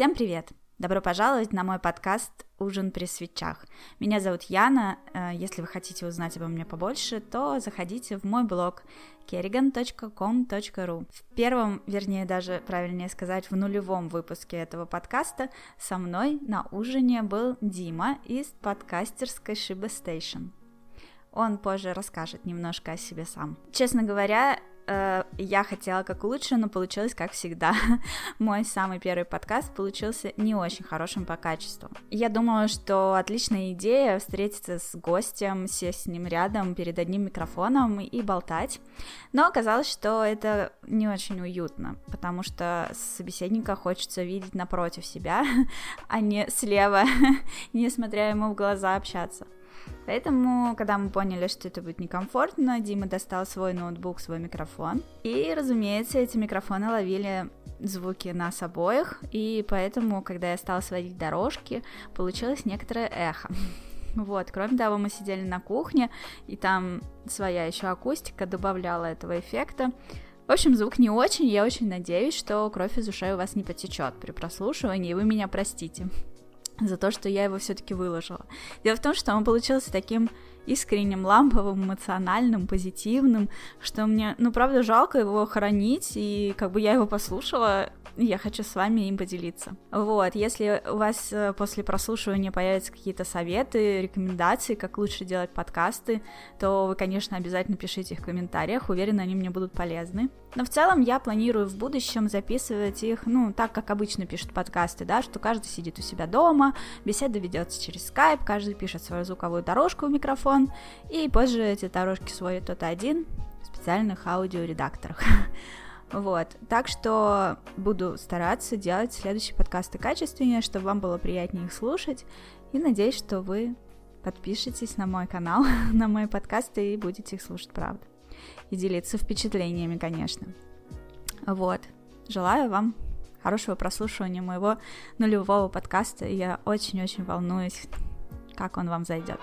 Всем привет! Добро пожаловать на мой подкаст «Ужин при свечах». Меня зовут Яна. Э, если вы хотите узнать обо мне побольше, то заходите в мой блог kerrigan.com.ru. В первом, вернее даже правильнее сказать, в нулевом выпуске этого подкаста со мной на ужине был Дима из подкастерской Shiba Station. Он позже расскажет немножко о себе сам. Честно говоря, э, я хотела как лучше, но получилось как всегда. Мой самый первый подкаст получился не очень хорошим по качеству. Я думала, что отличная идея встретиться с гостем, сесть с ним рядом перед одним микрофоном и болтать, но оказалось, что это не очень уютно, потому что собеседника хочется видеть напротив себя, а не слева, не смотря ему в глаза общаться. Поэтому, когда мы поняли, что это будет некомфортно, Дима достал свой ноутбук, свой микрофон. И, разумеется, эти микрофоны ловили звуки нас обоих, и поэтому, когда я стала сводить дорожки, получилось некоторое эхо. Вот, кроме того, мы сидели на кухне, и там своя еще акустика добавляла этого эффекта. В общем, звук не очень, я очень надеюсь, что кровь из ушей у вас не потечет при прослушивании, и вы меня простите за то, что я его все-таки выложила. Дело в том, что он получился таким искренним, ламповым, эмоциональным, позитивным, что мне, ну, правда, жалко его хранить, и как бы я его послушала, я хочу с вами им поделиться. Вот, если у вас э, после прослушивания появятся какие-то советы, рекомендации, как лучше делать подкасты, то вы, конечно, обязательно пишите их в комментариях, уверена, они мне будут полезны. Но в целом я планирую в будущем записывать их, ну, так, как обычно пишут подкасты, да, что каждый сидит у себя дома, беседа ведется через Skype, каждый пишет свою звуковую дорожку в микрофон, и позже эти дорожки сводит кто-то один в специальных аудиоредакторах. Вот, так что буду стараться делать следующие подкасты качественнее, чтобы вам было приятнее их слушать, и надеюсь, что вы подпишитесь на мой канал, на мои подкасты и будете их слушать, правда. И делиться впечатлениями, конечно. Вот, желаю вам хорошего прослушивания моего нулевого подкаста, я очень-очень волнуюсь, как он вам зайдет.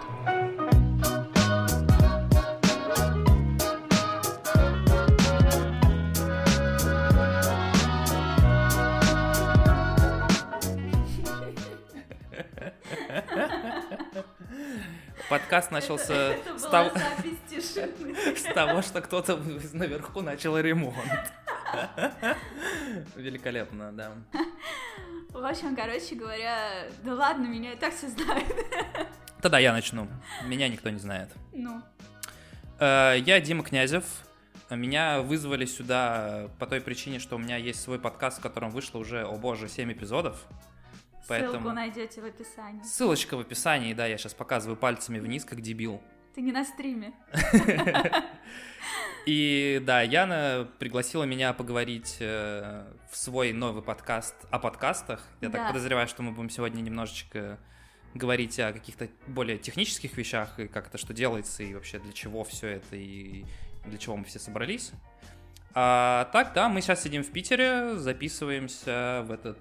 Подкаст начался с того, с того, что кто-то наверху начал ремонт. Великолепно, да. В общем, короче говоря, да ладно, меня и так все знают. Тогда я начну. Меня никто не знает. Ну. Э, я Дима Князев. Меня вызвали сюда по той причине, что у меня есть свой подкаст, в котором вышло уже, о боже, 7 эпизодов. Поэтому... Ссылку найдете в описании. Ссылочка в описании, да, я сейчас показываю пальцами вниз, как дебил. Ты не на стриме. И да, Яна пригласила меня поговорить э, в свой новый подкаст о подкастах. Я да. так подозреваю, что мы будем сегодня немножечко говорить о каких-то более технических вещах, и как это что делается, и вообще для чего все это, и для чего мы все собрались. А так, да, мы сейчас сидим в Питере, записываемся в этот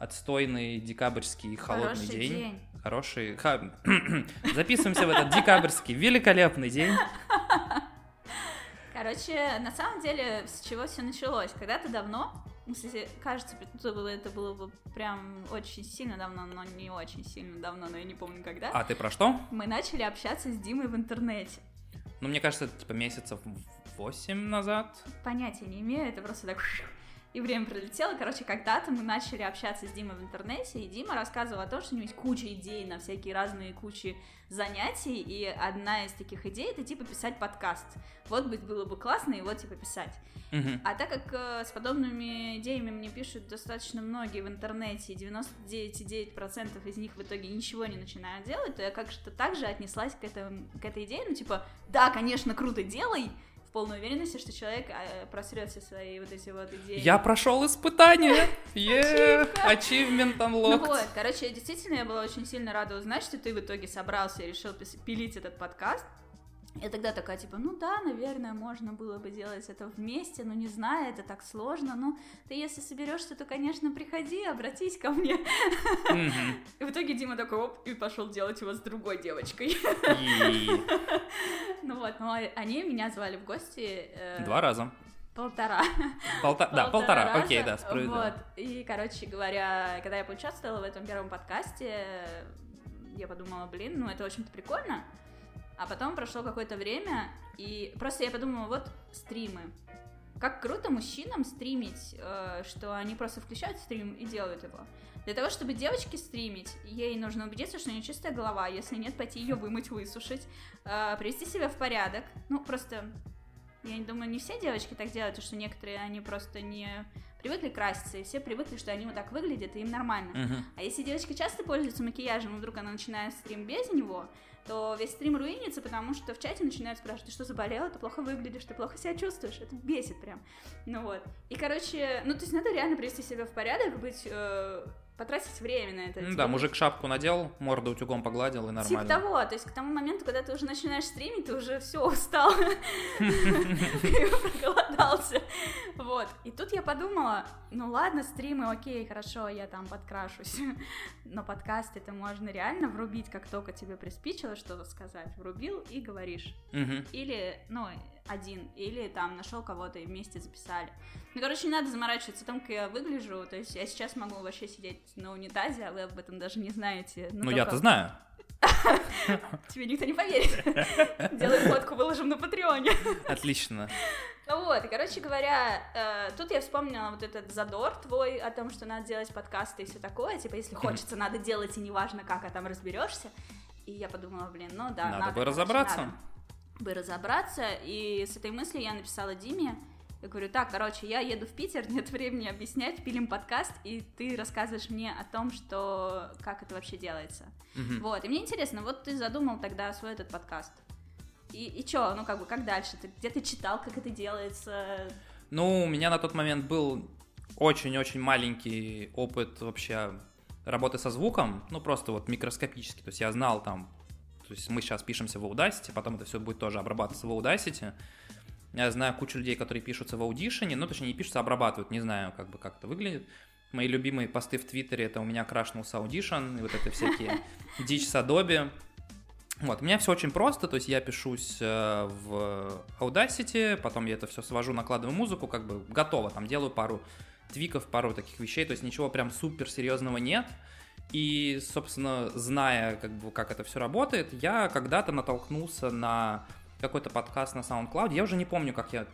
отстойный декабрьский холодный Хороший день. день. Хороший. Ха... Записываемся в этот декабрьский великолепный день. Короче, на самом деле, с чего все началось? Когда-то давно, если кажется, это было, это было бы прям очень сильно давно, но не очень сильно давно, но я не помню когда. А ты про что? Мы начали общаться с Димой в интернете. Ну, мне кажется, это типа месяцев 8 назад. Понятия не имею, это просто так и время пролетело. Короче, когда-то мы начали общаться с Димой в интернете, и Дима рассказывал о том, что у него есть куча идей на всякие разные кучи занятий, и одна из таких идей — это, типа, писать подкаст. Вот быть было бы классно его, типа, писать. Угу. А так как э, с подобными идеями мне пишут достаточно многие в интернете, и 99,9% из них в итоге ничего не начинают делать, то я как-то также отнеслась к, этому, к этой идее, ну, типа, да, конечно, круто, делай, в полной уверенности, что человек э, просрет все свои вот эти вот идеи. Я прошел испытание! Achievement unlocked! Ну вот, короче, действительно, я была очень сильно рада узнать, что ты в итоге собрался и решил пилить этот подкаст. Я тогда такая, типа, ну да, наверное, можно было бы делать это вместе, но не знаю, это так сложно. Ну, ты если соберешься, то, конечно, приходи, обратись ко мне. И в итоге Дима такой, оп, и пошел делать его с другой девочкой. Ну вот, но они меня звали в гости. Э, Два раза. Полтора. Полта... Да, полтора, раза. окей, да, справедливо. Вот, и, короче говоря, когда я поучаствовала в этом первом подкасте, я подумала, блин, ну это, в общем-то, прикольно. А потом прошло какое-то время, и просто я подумала, вот стримы. Как круто мужчинам стримить, э, что они просто включают стрим и делают его. Для того, чтобы девочке стримить, ей нужно убедиться, что у нее чистая голова, если нет, пойти ее вымыть, высушить, э, привести себя в порядок. Ну, просто, я не думаю, не все девочки так делают, потому что некоторые, они просто не привыкли краситься, и все привыкли, что они вот так выглядят, и им нормально. Uh-huh. А если девочка часто пользуется макияжем, и вдруг она начинает стрим без него, то весь стрим руинится, потому что в чате начинают спрашивать, ты что, заболела, ты плохо выглядишь, ты плохо себя чувствуешь, это бесит прям. Ну вот. И, короче, ну, то есть надо реально привести себя в порядок, быть э, потратить время на это. Ну, да, мужик шапку надел, морду утюгом погладил и нормально. Типа того, то есть к тому моменту, когда ты уже начинаешь стримить, ты уже все устал, проголодался. Вот. И тут я подумала, ну ладно, стримы, окей, хорошо, я там подкрашусь, но подкаст это можно реально врубить, как только тебе приспичило что-то сказать, врубил и говоришь. Или, ну, один, или там нашел кого-то и вместе записали. Ну, короче, не надо заморачиваться о том, как я выгляжу. То есть я сейчас могу вообще сидеть на унитазе, а вы об этом даже не знаете. Ну, ну я-то знаю. Тебе никто не поверит. Делай фотку, выложим на Патреоне. Отлично. Ну вот, короче говоря, э, тут я вспомнила вот этот задор твой о том, что надо делать подкасты и все такое. Типа, если хочется, надо делать, и неважно как, а там разберешься. И я подумала, блин, ну да, надо. Надо бы разобраться. Надо бы разобраться. И с этой мыслью я написала Диме. Я говорю, так, короче, я еду в Питер, нет времени объяснять, пилим подкаст, и ты рассказываешь мне о том, что как это вообще делается. Угу. Вот, и мне интересно, вот ты задумал тогда свой этот подкаст. И, и чё, ну как бы, как дальше? Ты, где ты читал, как это делается? Ну, у меня на тот момент был очень-очень маленький опыт вообще работы со звуком, ну просто вот микроскопический, то есть я знал там то есть мы сейчас пишемся в Audacity, потом это все будет тоже обрабатываться в Audacity. Я знаю кучу людей, которые пишутся в Audition, ну, точнее, не пишутся, а обрабатывают, не знаю, как бы как это выглядит. Мои любимые посты в Твиттере, это у меня крашнулся Audition, и вот это всякие дичь с Adobe. Вот, у меня все очень просто, то есть я пишусь э, в Audacity, потом я это все свожу, накладываю музыку, как бы готово, там делаю пару твиков, пару таких вещей, то есть ничего прям супер серьезного нет. И, собственно, зная, как бы, как это все работает, я когда-то натолкнулся на какой-то подкаст на SoundCloud. Я уже не помню, как я...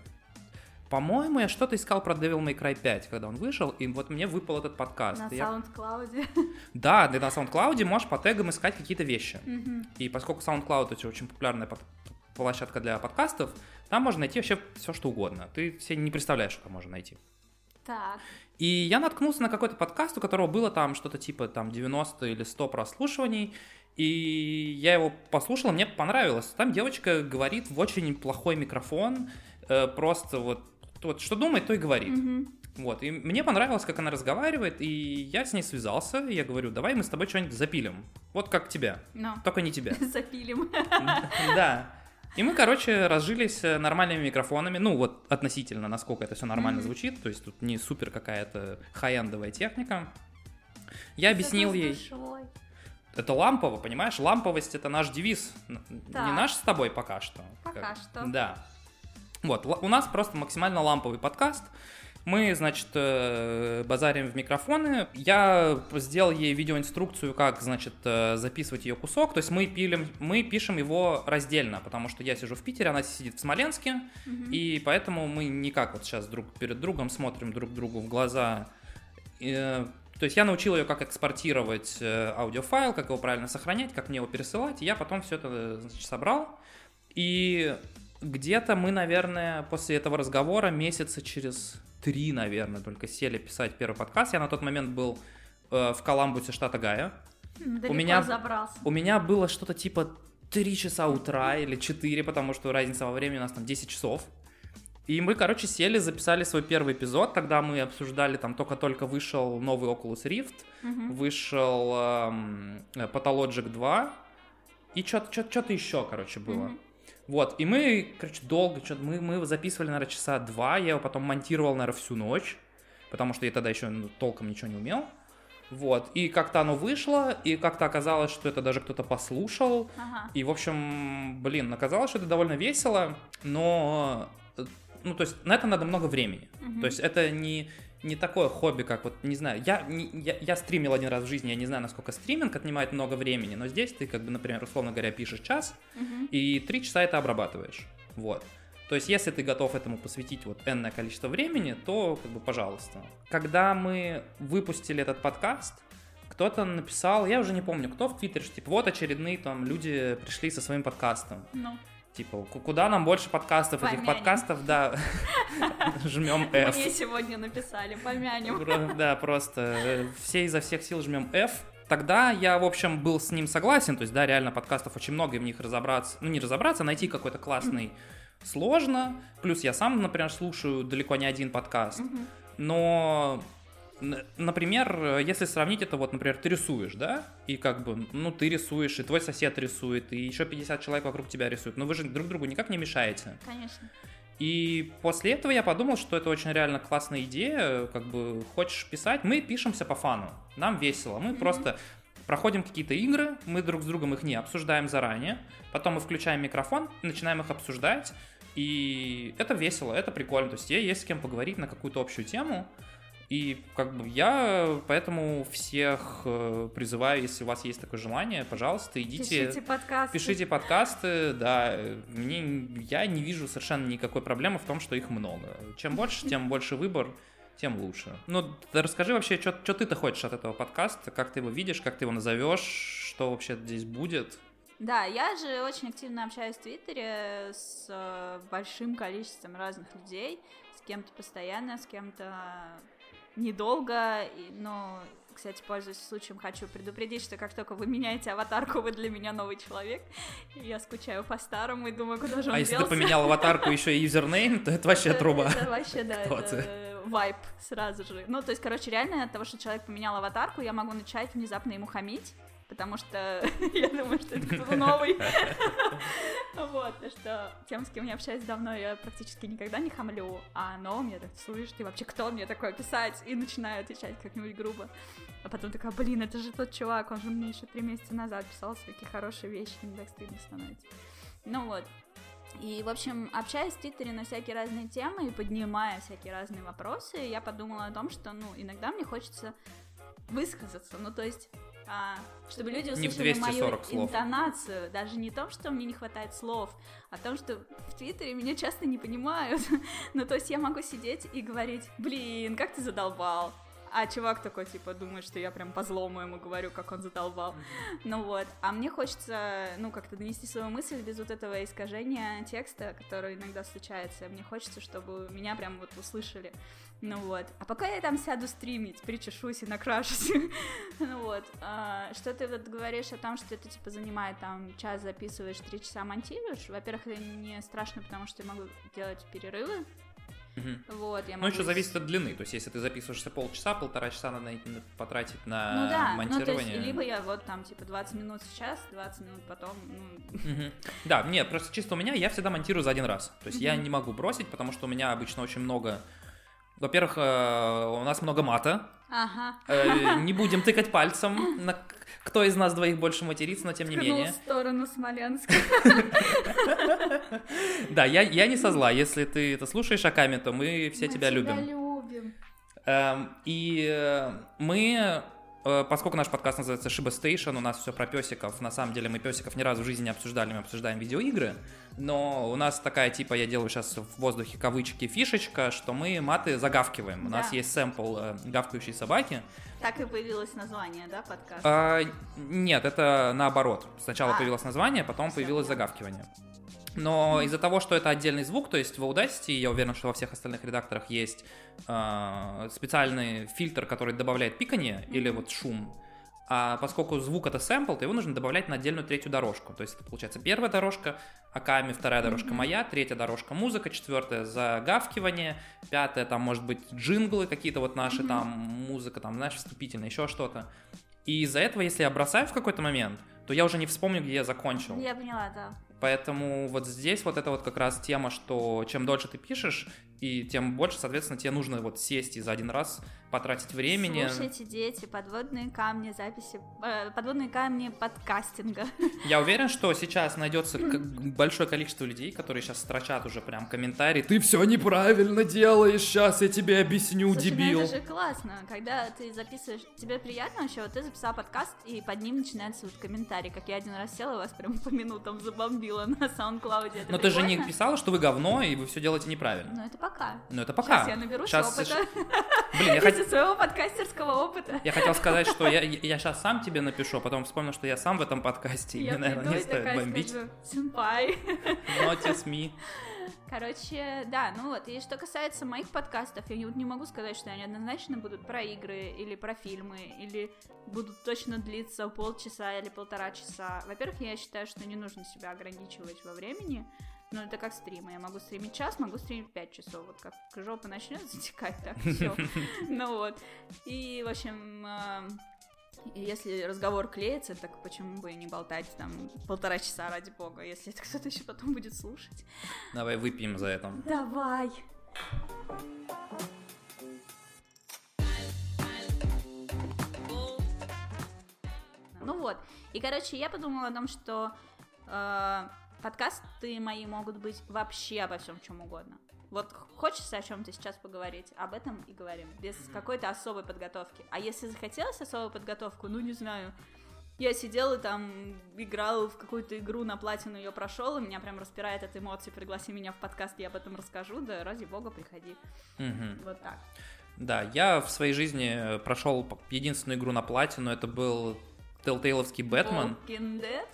По-моему, я что-то искал про Devil May Cry 5, когда он вышел, и вот мне выпал этот подкаст. На SoundCloud? Я... Да, ты на SoundCloud можешь по тегам искать какие-то вещи. Mm-hmm. И поскольку SoundCloud это очень популярная под... площадка для подкастов, там можно найти вообще все, что угодно. Ты себе не представляешь, что там можно найти. Так. И я наткнулся на какой-то подкаст, у которого было там что-то типа там 90 или 100 прослушиваний, и я его послушал, мне понравилось. Там девочка говорит в очень плохой микрофон, э, просто вот, вот что думает, то и говорит. Mm-hmm. Вот, и мне понравилось, как она разговаривает, и я с ней связался, и я говорю, давай мы с тобой что-нибудь запилим. Вот как тебя. No. Только не тебя. Запилим. Да. И мы, короче, разжились э, нормальными микрофонами, ну вот относительно, насколько это все нормально mm-hmm. звучит, то есть тут не супер какая-то хай-эндовая техника. Я объяснил ей... Это лампово, понимаешь? Ламповость это наш девиз. Так. Не наш с тобой пока что. Пока как... что. Да. Вот, у нас просто максимально ламповый подкаст. Мы, значит, э, базарим в микрофоны. Я сделал ей видеоинструкцию, как, значит, э, записывать ее кусок. То есть мы, пилим, мы пишем его раздельно, потому что я сижу в Питере, она сидит в Смоленске, угу. и поэтому мы никак вот сейчас друг перед другом смотрим друг другу в глаза. И, то есть я научил ее, как экспортировать э, аудиофайл, как его правильно сохранять, как мне его пересылать. И я потом все это значит, собрал. И где-то мы, наверное, после этого разговора месяца через три, наверное, только сели писать первый подкаст. Я на тот момент был э, в Коламбусе, штата Гая. Далеко у меня, забрался. У меня было что-то типа 3 часа утра или 4, потому что разница во времени у нас там 10 часов. И мы, короче, сели, записали свой первый эпизод. Тогда мы обсуждали, там только-только вышел новый Oculus Rift, угу. вышел эм, Pathologic 2, и что-то еще, короче, было. Угу. Вот, и мы, короче, долго, что мы, мы записывали, наверное, часа два, я его потом монтировал, наверное, всю ночь, потому что я тогда еще ну, толком ничего не умел. Вот, и как-то оно вышло, и как-то оказалось, что это даже кто-то послушал, ага. и, в общем, блин, оказалось, что это довольно весело, но ну, то есть на это надо много времени. Mm-hmm. То есть это не, не такое хобби, как вот, не знаю, я, не, я, я стримил один раз в жизни, я не знаю, насколько стриминг отнимает много времени, но здесь ты, как бы, например, условно говоря, пишешь час, и три часа это обрабатываешь. Вот. То есть, если ты готов этому посвятить вот энное количество времени, то, как бы, пожалуйста. Когда мы выпустили этот подкаст, кто-то написал, я уже не помню, кто в Твиттере, что, типа, вот очередные там люди пришли со своим подкастом. Ну. Типа, куда нам больше подкастов? Помянем. Этих подкастов, да, жмем F. Мне сегодня написали, помянем. Да, просто э, все изо всех сил жмем F. Тогда я, в общем, был с ним согласен, то есть, да, реально подкастов очень много, и в них разобраться, ну, не разобраться, а найти какой-то классный сложно. Плюс я сам, например, слушаю далеко не один подкаст. Но Например, если сравнить это, вот, например, ты рисуешь, да, и как бы, ну, ты рисуешь, и твой сосед рисует, и еще 50 человек вокруг тебя рисуют, но вы же друг другу никак не мешаете. Конечно. И после этого я подумал, что это очень реально классная идея, как бы, хочешь писать, мы пишемся по фану, нам весело, мы mm-hmm. просто проходим какие-то игры, мы друг с другом их не обсуждаем заранее, потом мы включаем микрофон, начинаем их обсуждать, и это весело, это прикольно, то есть есть с кем поговорить на какую-то общую тему, и как бы я поэтому всех э, призываю, если у вас есть такое желание, пожалуйста, идите. Пишите подкасты. Пишите подкасты, да. Мне, я не вижу совершенно никакой проблемы в том, что их много. Чем больше, тем больше выбор, тем лучше. Ну, расскажи вообще, что ты-то хочешь от этого подкаста, как ты его видишь, как ты его назовешь, что вообще здесь будет? Да, я же очень активно общаюсь в Твиттере с э, большим количеством разных людей, с кем-то постоянно, с кем-то недолго, но, кстати, пользуясь случаем, хочу предупредить, что как только вы меняете аватарку, вы для меня новый человек. Я скучаю по-старому и думаю, куда же он А если ты поменял аватарку еще и юзернейм, то это вообще труба. Это вообще, да, это вайп сразу же. Ну, то есть, короче, реально от того, что человек поменял аватарку, я могу начать внезапно ему хамить, потому что я думаю, что это кто-то новый. Вот, что тем, с кем я общаюсь давно, я практически никогда не хамлю, а новым я так, слышь, ты вообще кто мне такое писать? И начинаю отвечать как-нибудь грубо. А потом такая, блин, это же тот чувак, он же мне еще три месяца назад писал всякие хорошие вещи, мне так стыдно становится. Ну вот, и, в общем, общаясь в Твиттере на всякие разные темы и поднимая всякие разные вопросы, я подумала о том, что, ну, иногда мне хочется высказаться. Ну, то есть, а, чтобы люди услышали мою слов. интонацию. Даже не том, что мне не хватает слов, а том, что в Твиттере меня часто не понимают. ну, то есть я могу сидеть и говорить, блин, как ты задолбал. А чувак такой, типа, думает, что я прям по злому ему говорю, как он задолбал. Ну вот. А мне хочется, ну, как-то донести свою мысль без вот этого искажения текста, которое иногда случается. Мне хочется, чтобы меня прям вот услышали. Ну вот. А пока я там сяду стримить, причешусь и накрашусь. ну вот. А, что ты вот говоришь о том, что это типа занимает там час записываешь, три часа монтируешь? Во-первых, это не страшно, потому что я могу делать перерывы. Угу. Вот, я могу... Ну, еще зависит от длины. То есть, если ты записываешься полчаса, полтора часа надо потратить на ну, да. монтирование. Ну, то есть, либо я вот там, типа, 20 минут сейчас, 20 минут потом, ну... Угу. Да, нет, просто чисто у меня, я всегда монтирую за один раз. То есть, угу. я не могу бросить, потому что у меня обычно очень много во-первых, э, у нас много мата. Ага. Э, не будем тыкать пальцем, на кто из нас двоих больше матерится, но тем не менее. в сторону Смоленска. Да, я, я не со зла. Если ты это слушаешь Аками, то мы все тебя любим. любим. Эм, и э, мы Э, поскольку наш подкаст называется Shiba Station, у нас все про песиков. На самом деле мы песиков ни разу в жизни не обсуждали, мы обсуждаем видеоигры. Но у нас такая типа, я делаю сейчас в воздухе кавычки, фишечка, что мы маты загавкиваем. Да. У нас есть сэмпл э, гавкающей собаки. Так и появилось название, да, подкаста? А, нет, это наоборот. Сначала а. появилось название, потом появилось загавкивание. Но из-за того, что это отдельный звук, то есть в Audacity, я уверен, что во всех остальных редакторах есть э, специальный фильтр, который добавляет пикание mm-hmm. или вот шум. А поскольку звук это сэмпл, то его нужно добавлять на отдельную третью дорожку. То есть это получается первая дорожка Аками, вторая дорожка mm-hmm. моя, третья дорожка музыка, четвертая загавкивание, пятая там может быть джинглы какие-то вот наши, mm-hmm. там музыка, там, знаешь, вступительная, еще что-то. И из-за этого, если я бросаю в какой-то момент, то я уже не вспомню, где я закончил. Я поняла, да. Поэтому вот здесь вот это вот как раз тема, что чем дольше ты пишешь, и тем больше, соответственно, тебе нужно вот сесть и за один раз потратить времени. Слушайте, дети, подводные камни записи, э, подводные камни подкастинга. Я уверен, что сейчас найдется большое количество людей, которые сейчас строчат уже прям комментарии. Ты все неправильно делаешь, сейчас я тебе объясню, Слушай, ну дебил. это же классно, когда ты записываешь, тебе приятно вообще, вот ты записал подкаст, и под ним начинается вот комментарий, как я один раз села, и вас прям по минутам забомбила на SoundCloud. Это Но ты же не прикольно. писала, что вы говно, и вы все делаете неправильно. Ну это пока. Ну это пока. Сейчас я наберусь Щас- опыта. Блин, я, Из хот- своего подкастерского опыта. я хотел сказать, что я, я сейчас сам тебе напишу, а потом вспомнил, что я сам в этом подкасте, и Я мне, наверное, не и стоит бомбить. скажу, сэмпай. Notice me. Короче, да, ну вот, и что касается моих подкастов, я не, не могу сказать, что они однозначно будут про игры или про фильмы, или будут точно длиться полчаса или полтора часа. Во-первых, я считаю, что не нужно себя ограничивать во времени, но это как стримы. Я могу стримить час, могу стримить пять часов. Вот как жопа начнет затекать, так все. Ну вот. И, в общем, и если разговор клеится, так почему бы и не болтать там полтора часа ради бога, если это кто-то еще потом будет слушать. Давай выпьем за это. Давай. Ну вот. И, короче, я подумала о том, что э, подкасты мои могут быть вообще обо всем чем угодно. Вот хочется о чем-то сейчас поговорить, об этом и говорим, без какой-то особой подготовки. А если захотелось особую подготовку, ну не знаю, я сидел и там играл в какую-то игру на платину, ее прошел, и меня прям распирает от эмоций. Пригласи меня в подкаст, я об этом расскажу. Да ради бога, приходи. Мгм. Вот так. Да, я в своей жизни прошел единственную игру на платину, это был Телтейловский Бэтмен.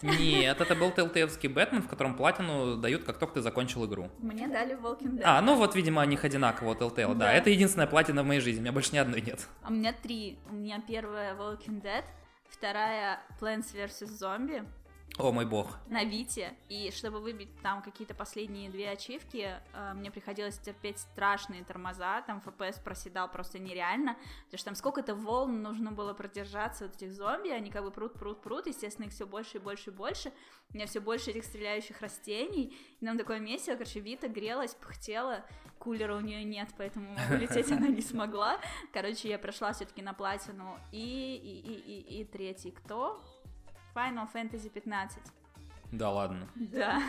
Нет, это был Телтейловский Бэтмен, в котором платину дают, как только ты закончил игру. Мне дали Walking Dead. А, ну вот, видимо, они их одинаково, Telltale, да. Да. Это единственная платина в моей жизни, у меня больше ни одной нет. А у меня три. У меня первая Walking Dead, вторая Plants vs. Zombie О мой бог. на Вите. И чтобы выбить там какие-то последние две ачивки, э, мне приходилось терпеть страшные тормоза. Там FPS проседал просто нереально. Потому что там сколько-то волн нужно было продержаться от этих зомби. Они как бы прут, прут, прут. Естественно, их все больше и больше и больше. У меня все больше этих стреляющих растений. И нам такое месиво. Короче, Вита грелась, пыхтела. Кулера у нее нет, поэтому улететь она не смогла. Короче, я прошла все-таки на платину. И, и, и, и, и третий кто? Final Fantasy 15. Да ладно. Да.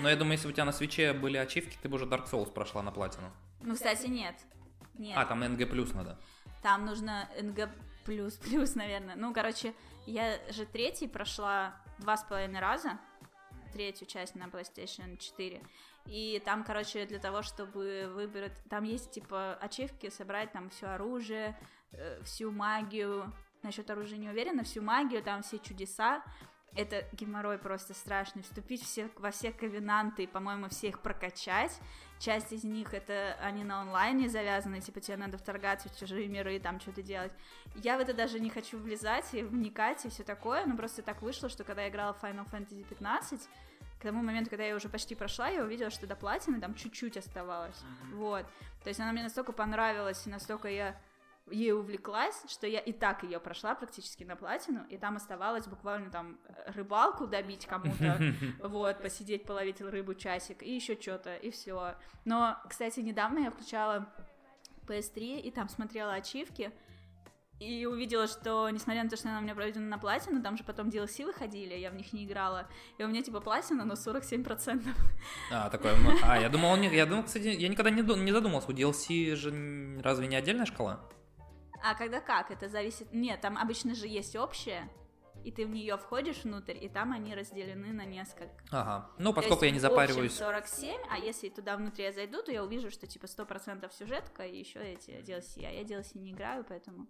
Но я думаю, если бы у тебя на свече были ачивки, ты бы уже Dark Souls прошла на платину. Ну, кстати, нет. Нет. А, там NG плюс надо. Там нужно НГ плюс плюс, наверное. Ну, короче, я же третий прошла два с половиной раза. Третью часть на PlayStation 4. И там, короче, для того, чтобы выбрать... Там есть, типа, ачивки, собрать там все оружие, э, всю магию. Насчет оружия не уверена. Всю магию, там все чудеса. Это геморрой просто страшный. Вступить все, во все ковенанты и, по-моему, все их прокачать. Часть из них это они на онлайне завязаны, типа тебе надо вторгаться в чужие миры и там что-то делать. Я в это даже не хочу влезать и вникать и все такое, но просто так вышло, что когда я играла в Final Fantasy 15, к тому моменту, когда я уже почти прошла, я увидела, что до платины там чуть-чуть оставалось. Вот. То есть она мне настолько понравилась, и настолько я ей увлеклась, что я и так ее прошла практически на платину, и там оставалось буквально там рыбалку добить кому-то, вот, посидеть, половить рыбу часик, и еще что-то, и все. Но, кстати, недавно я включала PS3 и там смотрела ачивки, и увидела, что, несмотря на то, что она у меня пройдена на платину, там же потом DLC выходили, я в них не играла, и у меня типа платина, но 47%. А, такой, ну, а, я думал, он не- я думал, кстати, я никогда не, не задумался, у DLC же разве не отдельная шкала? А когда как? Это зависит... Нет, там обычно же есть общее, и ты в нее входишь внутрь, и там они разделены на несколько. Ага. Ну, поскольку я есть не в общем запариваюсь. 47, а если туда внутри я зайду, то я увижу, что типа 100% сюжетка и еще эти DLC. А я DLC не играю, поэтому...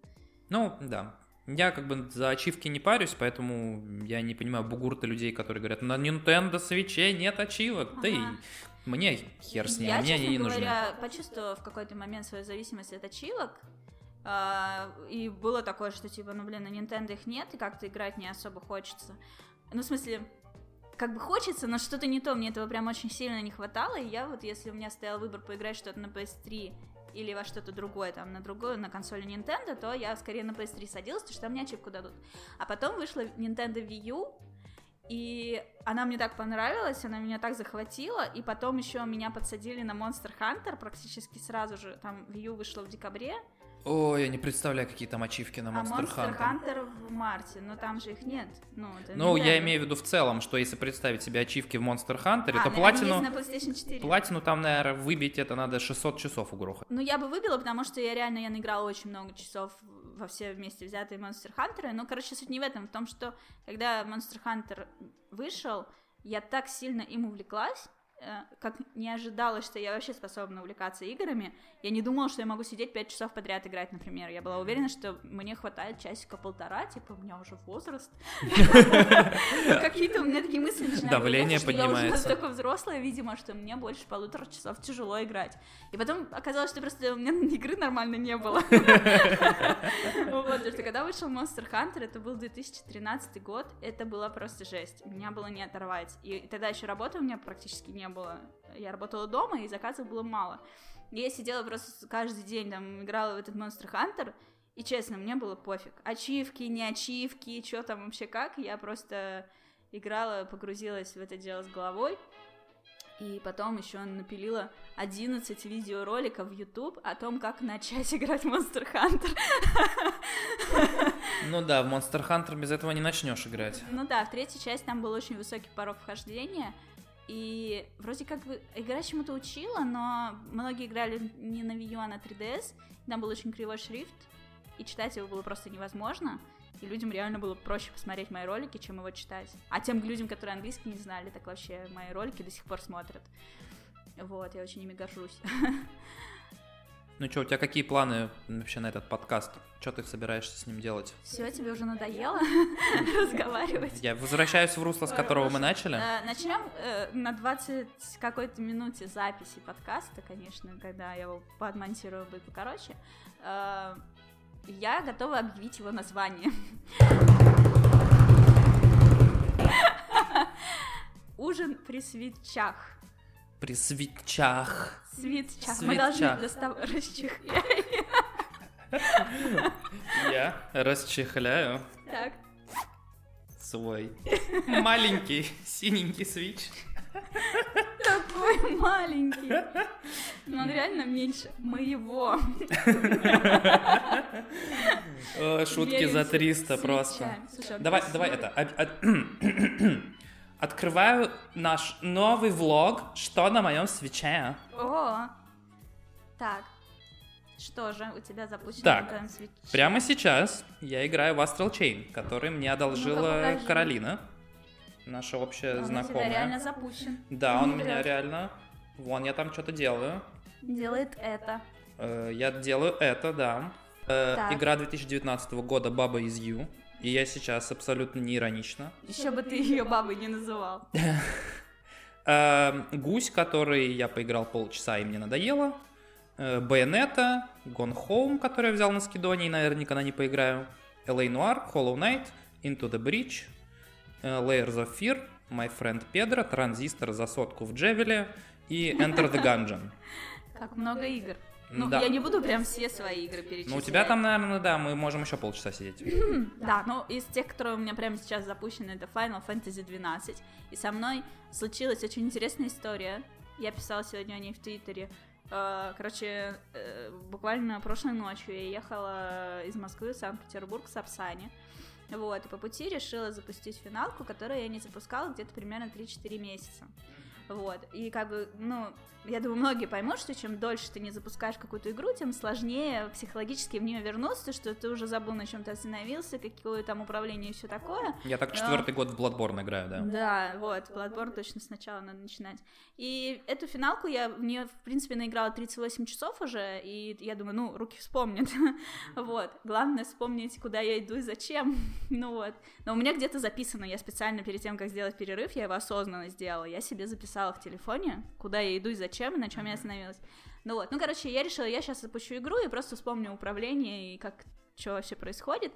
Ну, да. Я как бы за ачивки не парюсь, поэтому я не понимаю бугурта людей, которые говорят, на Nintendo свече нет ачивок. Да и Ага. мне хер с ним, я, мне честно они не нужны. говоря, почувствовала в какой-то момент свою зависимость от ачивок, а, и было такое, что типа, ну блин, на Nintendo их нет, и как-то играть не особо хочется. Ну, в смысле, как бы хочется, но что-то не то, мне этого прям очень сильно не хватало, и я вот, если у меня стоял выбор поиграть что-то на PS3 или во что-то другое, там, на другую, на консоли Nintendo, то я скорее на PS3 садилась, потому что там мне ачивку дадут. А потом вышла Nintendo Wii U, и она мне так понравилась, она меня так захватила, и потом еще меня подсадили на Monster Hunter практически сразу же, там Wii U вышла в декабре, Ой, я не представляю, какие там ачивки на Monster, а Monster Hunter. Hunter в марте, но там же их нет. Ну, ну я имею в виду в целом, что если представить себе ачивки в Monster Hunter, а, то ну, платину, на PlayStation 4. платину там, наверное, выбить это надо 600 часов угрохать. Ну, я бы выбила, потому что я реально я наиграла очень много часов во все вместе взятые Monster Hunter. Ну, короче, суть не в этом, в том, что когда Monster Hunter вышел, я так сильно им увлеклась, как не ожидала, что я вообще способна увлекаться играми. Я не думала, что я могу сидеть 5 часов подряд играть, например. Я была уверена, что мне хватает часика-полтора, типа, у меня уже возраст. Какие-то у меня такие мысли начинают Давление что Я уже поднимается. настолько взрослая, видимо, что мне больше полутора часов тяжело играть. И потом оказалось, что просто у меня игры нормально не было. Вот, что когда вышел Monster Hunter, это был 2013 год, это была просто жесть. Меня было не оторвать. И тогда еще работы у меня практически не было. Я работала дома, и заказов было мало. И я сидела просто каждый день, там, играла в этот Monster Hunter, и честно, мне было пофиг. Ачивки, не ачивки, что там вообще как. Я просто играла, погрузилась в это дело с головой. И потом еще напилила 11 видеороликов в YouTube о том, как начать играть в Monster Hunter. Ну да, в Monster Hunter без этого не начнешь играть. Ну да, в третьей части там был очень высокий порог вхождения. И вроде как бы игра чему-то учила, но многие играли не на Wii U, а на 3DS. Там был очень кривой шрифт, и читать его было просто невозможно. И людям реально было проще посмотреть мои ролики, чем его читать. А тем людям, которые английский не знали, так вообще мои ролики до сих пор смотрят. Вот, я очень ими горжусь. Ну что, у тебя какие планы вообще на этот подкаст? Что ты собираешься с ним делать? Все, тебе уже надоело разговаривать? Я возвращаюсь в русло, с которого мы начали. Э, Начнем э, на 20 какой-то минуте записи подкаста, конечно, когда я его подмонтирую, будет покороче. Э, Я готова объявить его название. Ужин при свечах. При свечах. Свечах. Мы должны достав- расчехлять. Я расчехляю Так. свой маленький синенький свич. Такой маленький. Но он реально меньше моего. О, Шутки за с 300 просто. он Давай, давай это. Открываю наш новый влог «Что на моем свече?». О! Так. Что же у тебя запущено Так, на твоем свече? Прямо сейчас я играю в Astral Chain, который мне одолжила покажи. Каролина, наша общая Он знакомая. тебя реально запущен. Да, он у Вперёд. меня реально... Вон, я там что-то делаю. Делает это. Э, Я делаю это, да. Э. Игра 2019 года «Баба из Ю». И я сейчас абсолютно не иронично. Еще бы ты ее бабой не называл. Э, Гусь, который я поиграл полчаса и мне надоело. Э, Bayonetta, Gone Home, который я взял на скидоне и, наверное, никогда не поиграю. LA Noir, Hollow Knight, Into the Breach, э, Layers of Fear, My Friend Pedro, Транзистор за сотку в Джевеле и Enter the Gungeon. Как много игр. Ну, Да. я не буду прям все свои игры перечислять. Ну, у тебя там, наверное, да, мы можем еще полчаса сидеть. Да, но из тех, которые у меня прямо сейчас запущены, это Final Fantasy 12. И со мной случилась очень интересная история. Я писала сегодня о ней в Твиттере. Э, Короче, э, буквально прошлой ночью я ехала из Москвы в Санкт-Петербург в Сапсане. Вот, и по пути решила запустить финалку, которую я не запускала где-то примерно 3-4 месяца. Вот, и как бы, ну, я думаю, многие поймут, что чем дольше ты не запускаешь какую-то игру, тем сложнее психологически в нее вернуться, что ты уже забыл, на чем ты остановился, какое там управление и все такое. Я так четвертый год в Bloodborne играю, да. Да, вот, Bloodborne точно сначала надо начинать. И эту финалку я в нее, в принципе, наиграла 38 часов уже, и я думаю, ну, руки вспомнят. вот. Главное вспомнить, куда я иду и зачем. ну вот. Но у меня где-то записано, я специально перед тем, как сделать перерыв, я его осознанно сделала. Я себе записала в телефоне, куда я иду и зачем, и на чем я остановилась. Ну вот. Ну, короче, я решила, я сейчас запущу игру и просто вспомню управление и как что вообще происходит.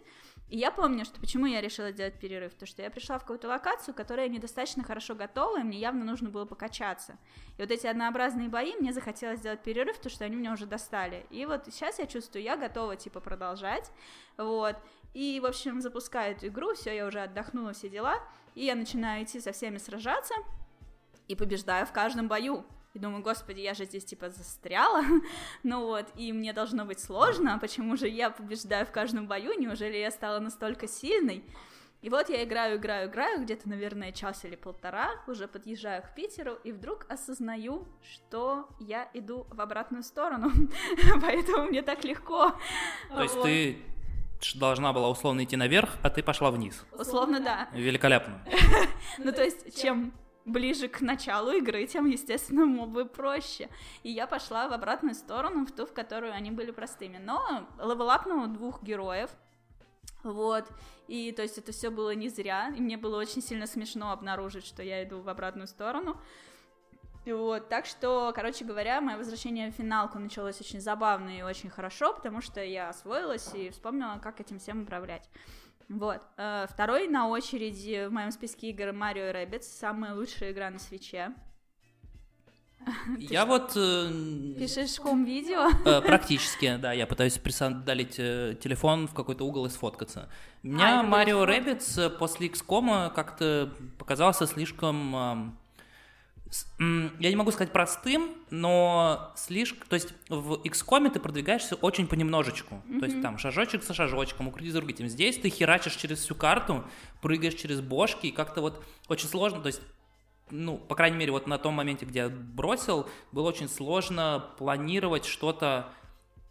И я помню, что почему я решила сделать перерыв, то что я пришла в какую-то локацию, которая недостаточно хорошо готова, и мне явно нужно было покачаться. И вот эти однообразные бои, мне захотелось сделать перерыв, потому что они меня уже достали. И вот сейчас я чувствую, я готова, типа, продолжать, вот. И, в общем, запускаю эту игру, все, я уже отдохнула, все дела, и я начинаю идти со всеми сражаться, и побеждаю в каждом бою. И думаю, господи, я же здесь типа застряла, ну вот, и мне должно быть сложно, почему же я побеждаю в каждом бою, неужели я стала настолько сильной? И вот я играю, играю, играю, где-то, наверное, час или полтора, уже подъезжаю к Питеру, и вдруг осознаю, что я иду в обратную сторону, поэтому мне так легко. То есть вот. ты должна была условно идти наверх, а ты пошла вниз. Условно, да. Великолепно. Ну, то есть, чем ближе к началу игры, тем, естественно, мобы проще. И я пошла в обратную сторону, в ту, в которую они были простыми. Но левелапнул двух героев, вот, и то есть это все было не зря, и мне было очень сильно смешно обнаружить, что я иду в обратную сторону. Вот, так что, короче говоря, мое возвращение в финалку началось очень забавно и очень хорошо, потому что я освоилась и вспомнила, как этим всем управлять. Вот. Э, второй на очереди в моем списке игр Mario Rabbids, самая лучшая игра на свече. Я вот... Э, Пишешь хом-видео? Э, практически, да. Я пытаюсь присандалить телефон в какой-то угол и сфоткаться. Меня а, Марио Rabbids после XCOM как-то показался слишком... Я не могу сказать простым, но слишком... То есть в XCOM ты продвигаешься очень понемножечку. Mm-hmm. То есть там шажочек за шажочком, укрути за другим. Здесь ты херачишь через всю карту, прыгаешь через бошки, и как-то вот очень сложно. То есть ну, по крайней мере, вот на том моменте, где я бросил, было очень сложно планировать что-то,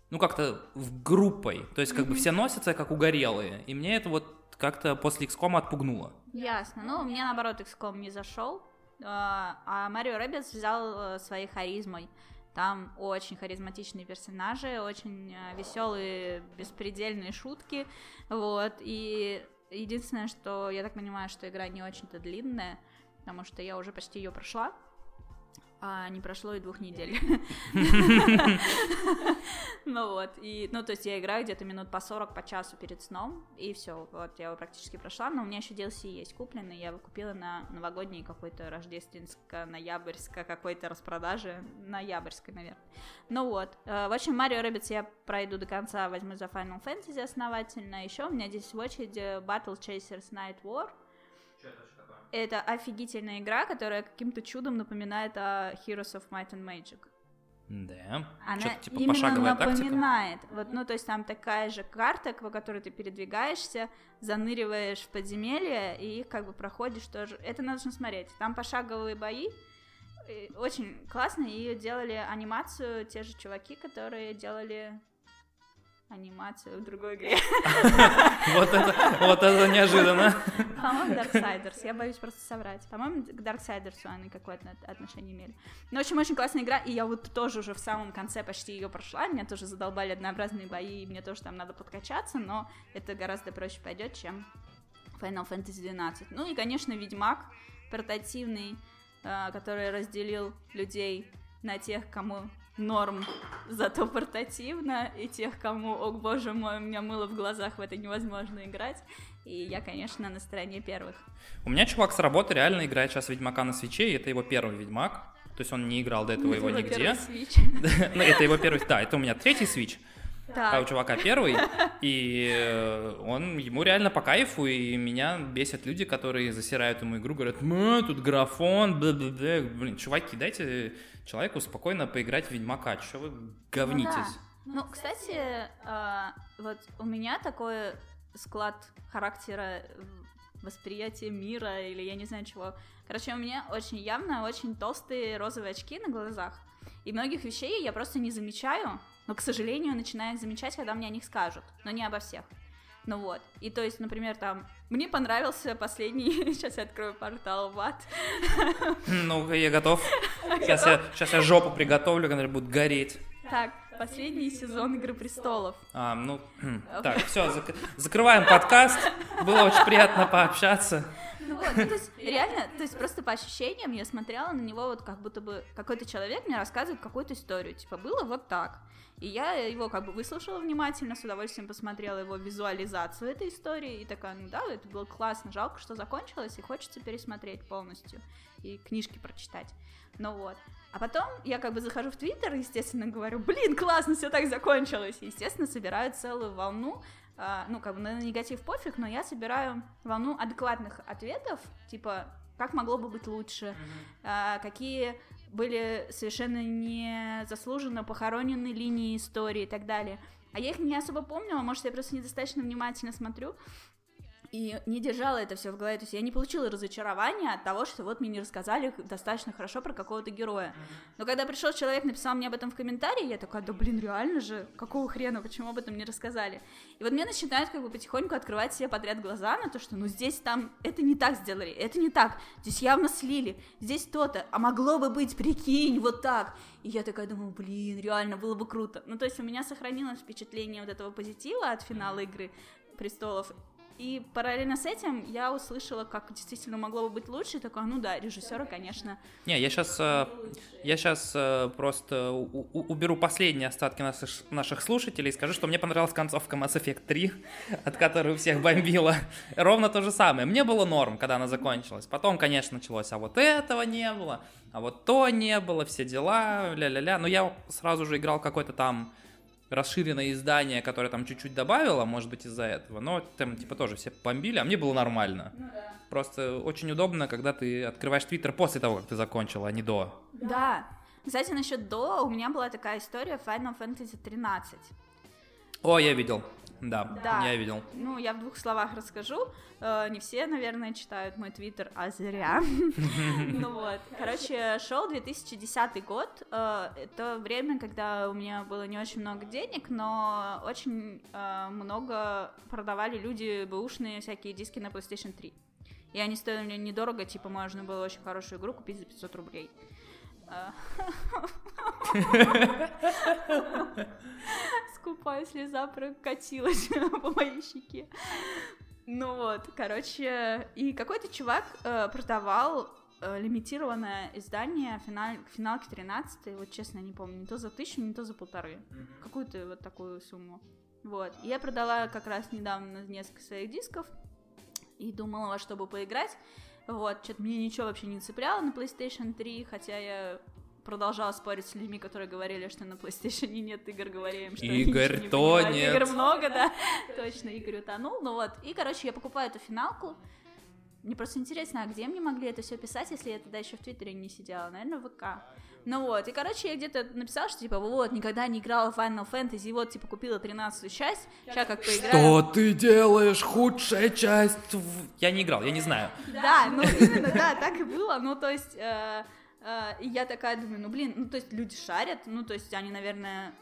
ну, как-то в группой. То есть, как mm-hmm. бы все носятся, как угорелые. И мне это вот как-то после XCOM отпугнуло. Ясно. Ну, мне, наоборот, XCOM не зашел. А, а Mario Rabbids взял э, своей харизмой. Там очень харизматичные персонажи, очень э, веселые, беспредельные шутки. Вот. И единственное, что я так понимаю, что игра не очень-то длинная потому что я уже почти ее прошла, а не прошло и двух недель. Ну вот, и, ну, то есть я играю где-то минут по 40, по часу перед сном, и все, вот я его практически прошла, но у меня еще DLC есть купленный, я его купила на новогодней какой-то рождественско-ноябрьско какой-то распродаже, ноябрьской, наверное. Ну вот, э, в общем, Марио Rabbids я пройду до конца, возьму за Final Fantasy основательно, еще у меня здесь в очереди Battle Chasers Night War, это офигительная игра, которая каким-то чудом напоминает о Heroes of Might and Magic. Да. Она типа именно напоминает. Тактика. Вот, ну, то есть там такая же карта, по которой ты передвигаешься, заныриваешь в подземелье и их как бы проходишь тоже. Это нужно смотреть. Там пошаговые бои. Очень классно. Ее делали анимацию те же чуваки, которые делали анимацию в другой игре. Вот это, вот это неожиданно. По-моему, Darksiders. Я боюсь просто соврать. По-моему, к Darksiders они какое-то отношение имели. Но в общем, очень классная игра, и я вот тоже уже в самом конце почти ее прошла. Меня тоже задолбали однообразные бои, и мне тоже там надо подкачаться, но это гораздо проще пойдет, чем Final Fantasy 12. Ну и, конечно, Ведьмак, портативный, э, который разделил людей на тех, кому норм, зато портативно, и тех, кому, о боже мой, у меня мыло в глазах, в это невозможно играть. И я, конечно, на стороне первых. У меня чувак с работы реально играет сейчас Ведьмака на свече, и это его первый Ведьмак. То есть он не играл до этого его нигде. Ну, это его первый, да, это у меня третий свич. Так. А у чувака первый, и э, он, ему реально по кайфу, и меня бесят люди, которые засирают ему игру, говорят, мы тут графон, бля -бля -бля. блин, чуваки, дайте человеку спокойно поиграть в Ведьмака, что вы говнитесь? Ну, да. ну кстати, э, вот у меня такой склад характера восприятия мира или я не знаю чего. Короче, у меня очень явно очень толстые розовые очки на глазах. И многих вещей я просто не замечаю, но, к сожалению, начинаю их замечать, когда мне о них скажут, но не обо всех. Ну вот. И то есть, например, там, мне понравился последний, сейчас я открою портал в ад. Ну, я готов. Сейчас я, сейчас я жопу приготовлю, которая будет гореть. Так, последний сезон Игры престолов. А, ну, хм, так, все, зак- закрываем подкаст. Было очень приятно пообщаться. Вот, ну, то есть реально, то есть просто по ощущениям я смотрела на него вот как будто бы какой-то человек мне рассказывает какую-то историю, типа было вот так. И я его как бы выслушала внимательно, с удовольствием посмотрела его визуализацию этой истории, и такая, ну да, это было классно, жалко, что закончилось, и хочется пересмотреть полностью, и книжки прочитать. Ну вот. А потом я как бы захожу в Твиттер, естественно, говорю, блин, классно, все так закончилось. И, естественно, собираю целую волну, ну, как бы на негатив пофиг, но я собираю волну адекватных ответов, типа, как могло бы быть лучше, mm-hmm. э, какие были совершенно незаслуженно похоронены линии истории и так далее. А я их не особо помнила, может, я просто недостаточно внимательно смотрю, и не держала это все в голове, то есть я не получила разочарования от того, что вот мне не рассказали достаточно хорошо про какого-то героя. Но когда пришел человек, написал мне об этом в комментарии, я такая, да блин, реально же, какого хрена, почему об этом не рассказали? И вот мне начинают как бы потихоньку открывать все подряд глаза на то, что ну здесь там, это не так сделали, это не так, здесь явно слили, здесь то-то, а могло бы быть, прикинь, вот так. И я такая думаю, блин, реально было бы круто. Ну то есть у меня сохранилось впечатление вот этого позитива от финала игры престолов, и параллельно с этим я услышала, как действительно могло бы быть лучше, и такая, ну да, режиссера, конечно. Не, я сейчас, э, я сейчас э, просто уберу последние остатки наших, наших слушателей и скажу, что мне понравилась концовка Mass Effect 3, от которой у всех бомбило. Ровно то же самое. Мне было норм, когда она закончилась. Потом, конечно, началось, а вот этого не было, а вот то не было, все дела, ля-ля-ля. Но я сразу же играл какой-то там расширенное издание, которое там чуть-чуть добавило, может быть, из-за этого, но там, типа, тоже все бомбили, а мне было нормально. Ну, да. Просто очень удобно, когда ты открываешь Твиттер после того, как ты закончила, а не до. Да. Кстати, насчет до, у меня была такая история Final Fantasy 13. О, я видел. Да, да, я видел. Ну, я в двух словах расскажу. Э, не все, наверное, читают мой твиттер, а зря. Ну вот, короче, шел 2010 год. Э, это время, когда у меня было не очень много денег, но очень э, много продавали люди бэушные всякие диски на PlayStation 3. И они стоили недорого, типа можно было очень хорошую игру купить за 500 рублей. Скупая слеза прокатилась по моей щеке. Ну вот, короче, и какой-то чувак э, продавал э, лимитированное издание финал, финалки 13, вот честно не помню, не то за тысячу, не то за полторы, mm-hmm. какую-то вот такую сумму. Вот, и я продала как раз недавно несколько своих дисков и думала во что бы поиграть. Вот, что-то мне ничего вообще не цепляло на PlayStation 3, хотя я продолжала спорить с людьми, которые говорили, что на PlayStation нет игр, говорили им, что Игорь не то нет. Игр много, да. Точно, Игорь утонул. Ну вот, и, короче, я покупаю эту финалку. Мне просто интересно, а где мне могли это все писать, если я тогда еще в Твиттере не сидела? Наверное, в ВК. Ну вот, и, короче, я где-то написала, что, типа, вот, никогда не играла в Final Fantasy, и вот, типа, купила 13 часть, сейчас как поиграю. Что ты делаешь? Худшая часть? Я не играл, я не знаю. Да, ну, именно, да, так и было, ну, то есть... Э, э, и я такая думаю, ну, блин, ну, то есть люди шарят, ну, то есть они, наверное,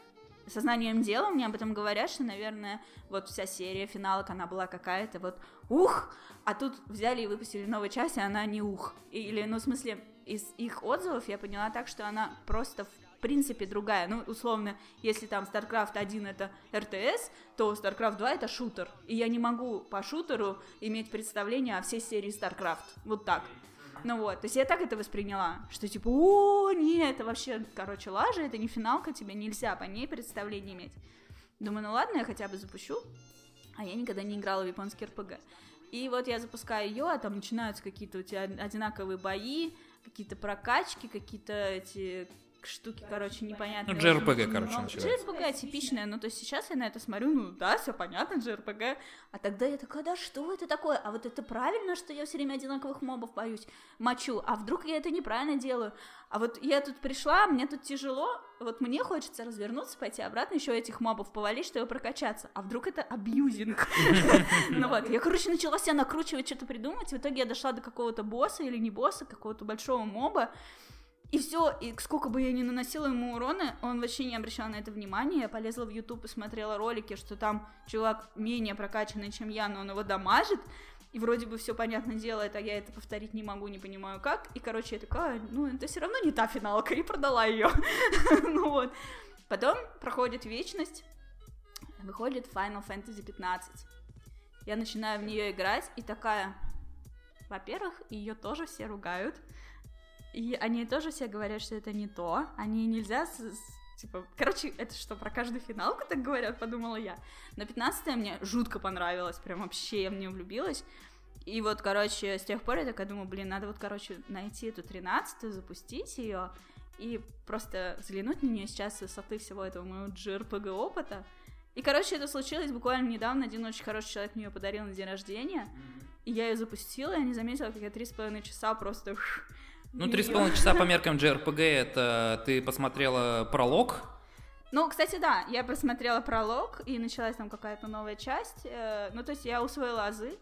сознанием дела мне об этом говорят, что, наверное, вот вся серия финалок, она была какая-то вот ух, а тут взяли и выпустили новую часть, и она не ух. Или, ну, в смысле, из их отзывов я поняла так, что она просто в принципе другая. Ну, условно, если там StarCraft 1 это РТС, то StarCraft 2 это шутер. И я не могу по шутеру иметь представление о всей серии StarCraft. Вот так. Ну вот, то есть я так это восприняла, что типа, о, нет, это вообще, короче, лажа, это не финалка, тебе нельзя по ней представление иметь. Думаю, ну ладно, я хотя бы запущу, а я никогда не играла в японский РПГ. И вот я запускаю ее, а там начинаются какие-то у тебя одинаковые бои, какие-то прокачки, какие-то эти штуки, короче, непонятные. Ну, JRPG, короче, ну, начинается. JRPG типичная, ну, то есть сейчас я на это смотрю, ну, да, все понятно, JRPG, а тогда я такая, да что это такое? А вот это правильно, что я все время одинаковых мобов боюсь, мочу, а вдруг я это неправильно делаю? А вот я тут пришла, мне тут тяжело, вот мне хочется развернуться, пойти обратно, еще этих мобов повалить, чтобы прокачаться, а вдруг это абьюзинг? Ну вот, я, короче, начала себя накручивать, что-то придумать, в итоге я дошла до какого-то босса или не босса, какого-то большого моба, и все, и сколько бы я ни наносила ему урона, он вообще не обращал на это внимания. Я полезла в YouTube и смотрела ролики, что там чувак менее прокачанный, чем я, но он его дамажит. И вроде бы все понятно делает, а я это повторить не могу, не понимаю как. И, короче, я такая, ну, это все равно не та финалка, и продала ее. ну вот. Потом проходит вечность, выходит Final Fantasy 15. Я начинаю в нее играть, и такая, во-первых, ее тоже все ругают. И они тоже все говорят, что это не то. Они нельзя Типа, короче, это что, про каждую финалку так говорят, подумала я. Но 15 мне жутко понравилось, прям вообще я в нее влюбилась. И вот, короче, с тех пор я такая думаю, блин, надо вот, короче, найти эту 13 запустить ее и просто взглянуть на нее сейчас с высоты всего этого моего JRPG опыта. И, короче, это случилось буквально недавно. Один очень хороший человек мне ее подарил на день рождения. И я ее запустила, и я не заметила, как я три с половиной часа просто Ну, три с половиной часа по меркам JRPG это ты посмотрела пролог? Ну, кстати, да, я посмотрела пролог, и началась там какая-то новая часть. Э, ну, то есть я усвоила азы,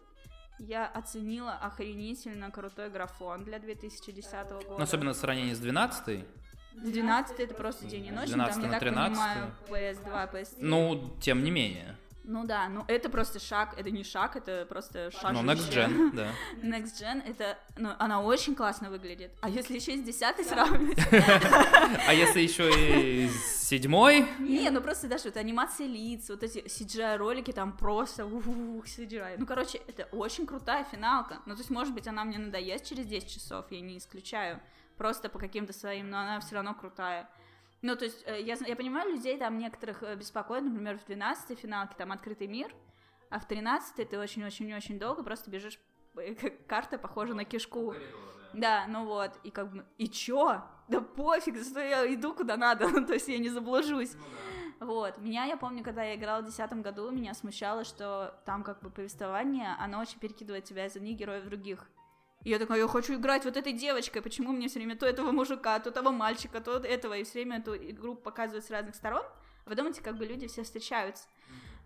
я оценила охренительно крутой графон для 2010 года. Ну, особенно в сравнении с 12 12 это просто день и ночь, там, я так 13 понимаю, PS2, PS3. Ну, тем не менее. Ну да, ну это просто шаг, это не шаг, это просто шаг. Ну, Next Gen, да. Next Gen, это, ну, она очень классно выглядит. А если еще и с десятой сравнивать? А если еще и с седьмой? Не, ну просто даже вот анимация лиц, вот эти CGI-ролики там просто ух, CGI. Ну, короче, это очень крутая финалка. Ну, то есть, может быть, она мне надоест через 10 часов, я не исключаю. Просто по каким-то своим, но она все равно крутая. Ну, то есть, э, я, я понимаю, людей там некоторых э, беспокоит, например, в 12-й финалке там открытый мир, а в 13-й ты очень-очень-очень долго просто бежишь, э, карта похожа на кишку. Да, ну вот, и как бы, и чё? Да пофиг, что я иду куда надо, то есть я не заблужусь. Ну, да. Вот, меня, я помню, когда я играла в 2010 году, меня смущало, что там как бы повествование, оно очень перекидывает тебя из одних героев в других. И я такая, я хочу играть вот этой девочкой, почему мне все время то этого мужика, то того мальчика, то этого, и все время эту игру показывают с разных сторон, а вы думаете, как бы люди все встречаются,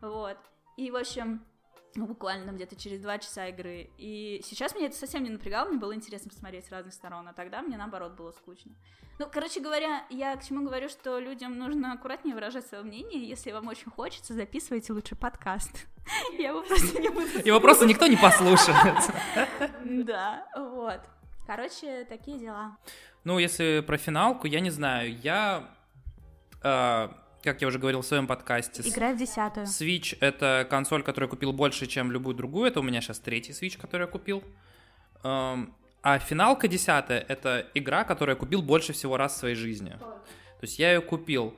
вот. И, в общем, ну, буквально там где-то через два часа игры. И сейчас меня это совсем не напрягало, мне было интересно посмотреть с разных сторон, а тогда мне, наоборот, было скучно. Ну, короче говоря, я к чему говорю, что людям нужно аккуратнее выражать свое мнение, если вам очень хочется, записывайте лучше подкаст. Я его просто не буду... Его просто никто не послушает. Да, вот. Короче, такие дела. Ну, если про финалку, я не знаю, я а, как я уже говорил в своем подкасте. Играй в десятую. Switch — это консоль, которую я купил больше, чем любую другую. Это у меня сейчас третий Switch, который я купил. Эм, а финалка десятая — это игра, которую я купил больше всего раз в своей жизни. То есть я ее купил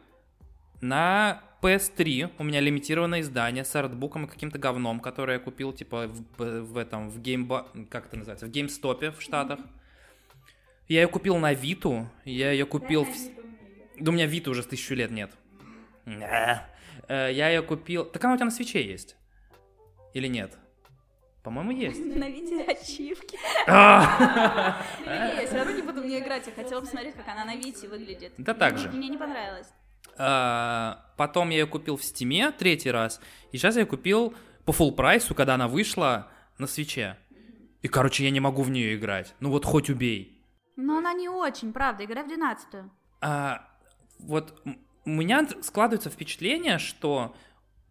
на PS3, у меня лимитированное издание с артбуком и каким-то говном, которое я купил, типа, в, в этом, в геймба... как это называется, в геймстопе в Штатах. Я ее купил на Виту, я ее купил... В... Да у меня Вита уже с тысячу лет нет. Э, я ее купил. Так она у тебя на свече есть? Или нет? По-моему, есть. На виде ачивки. А! Я все равно не буду мне играть. Я хотела посмотреть, как она на Вите выглядит. Да так же. Мне не понравилось. А, потом я ее купил в Стиме третий раз. И сейчас я ее купил по full прайсу, когда она вышла на свече. И, короче, я не могу в нее играть. Ну вот хоть убей. Но она не очень, правда. Играй в двенадцатую. А, вот у меня складывается впечатление, что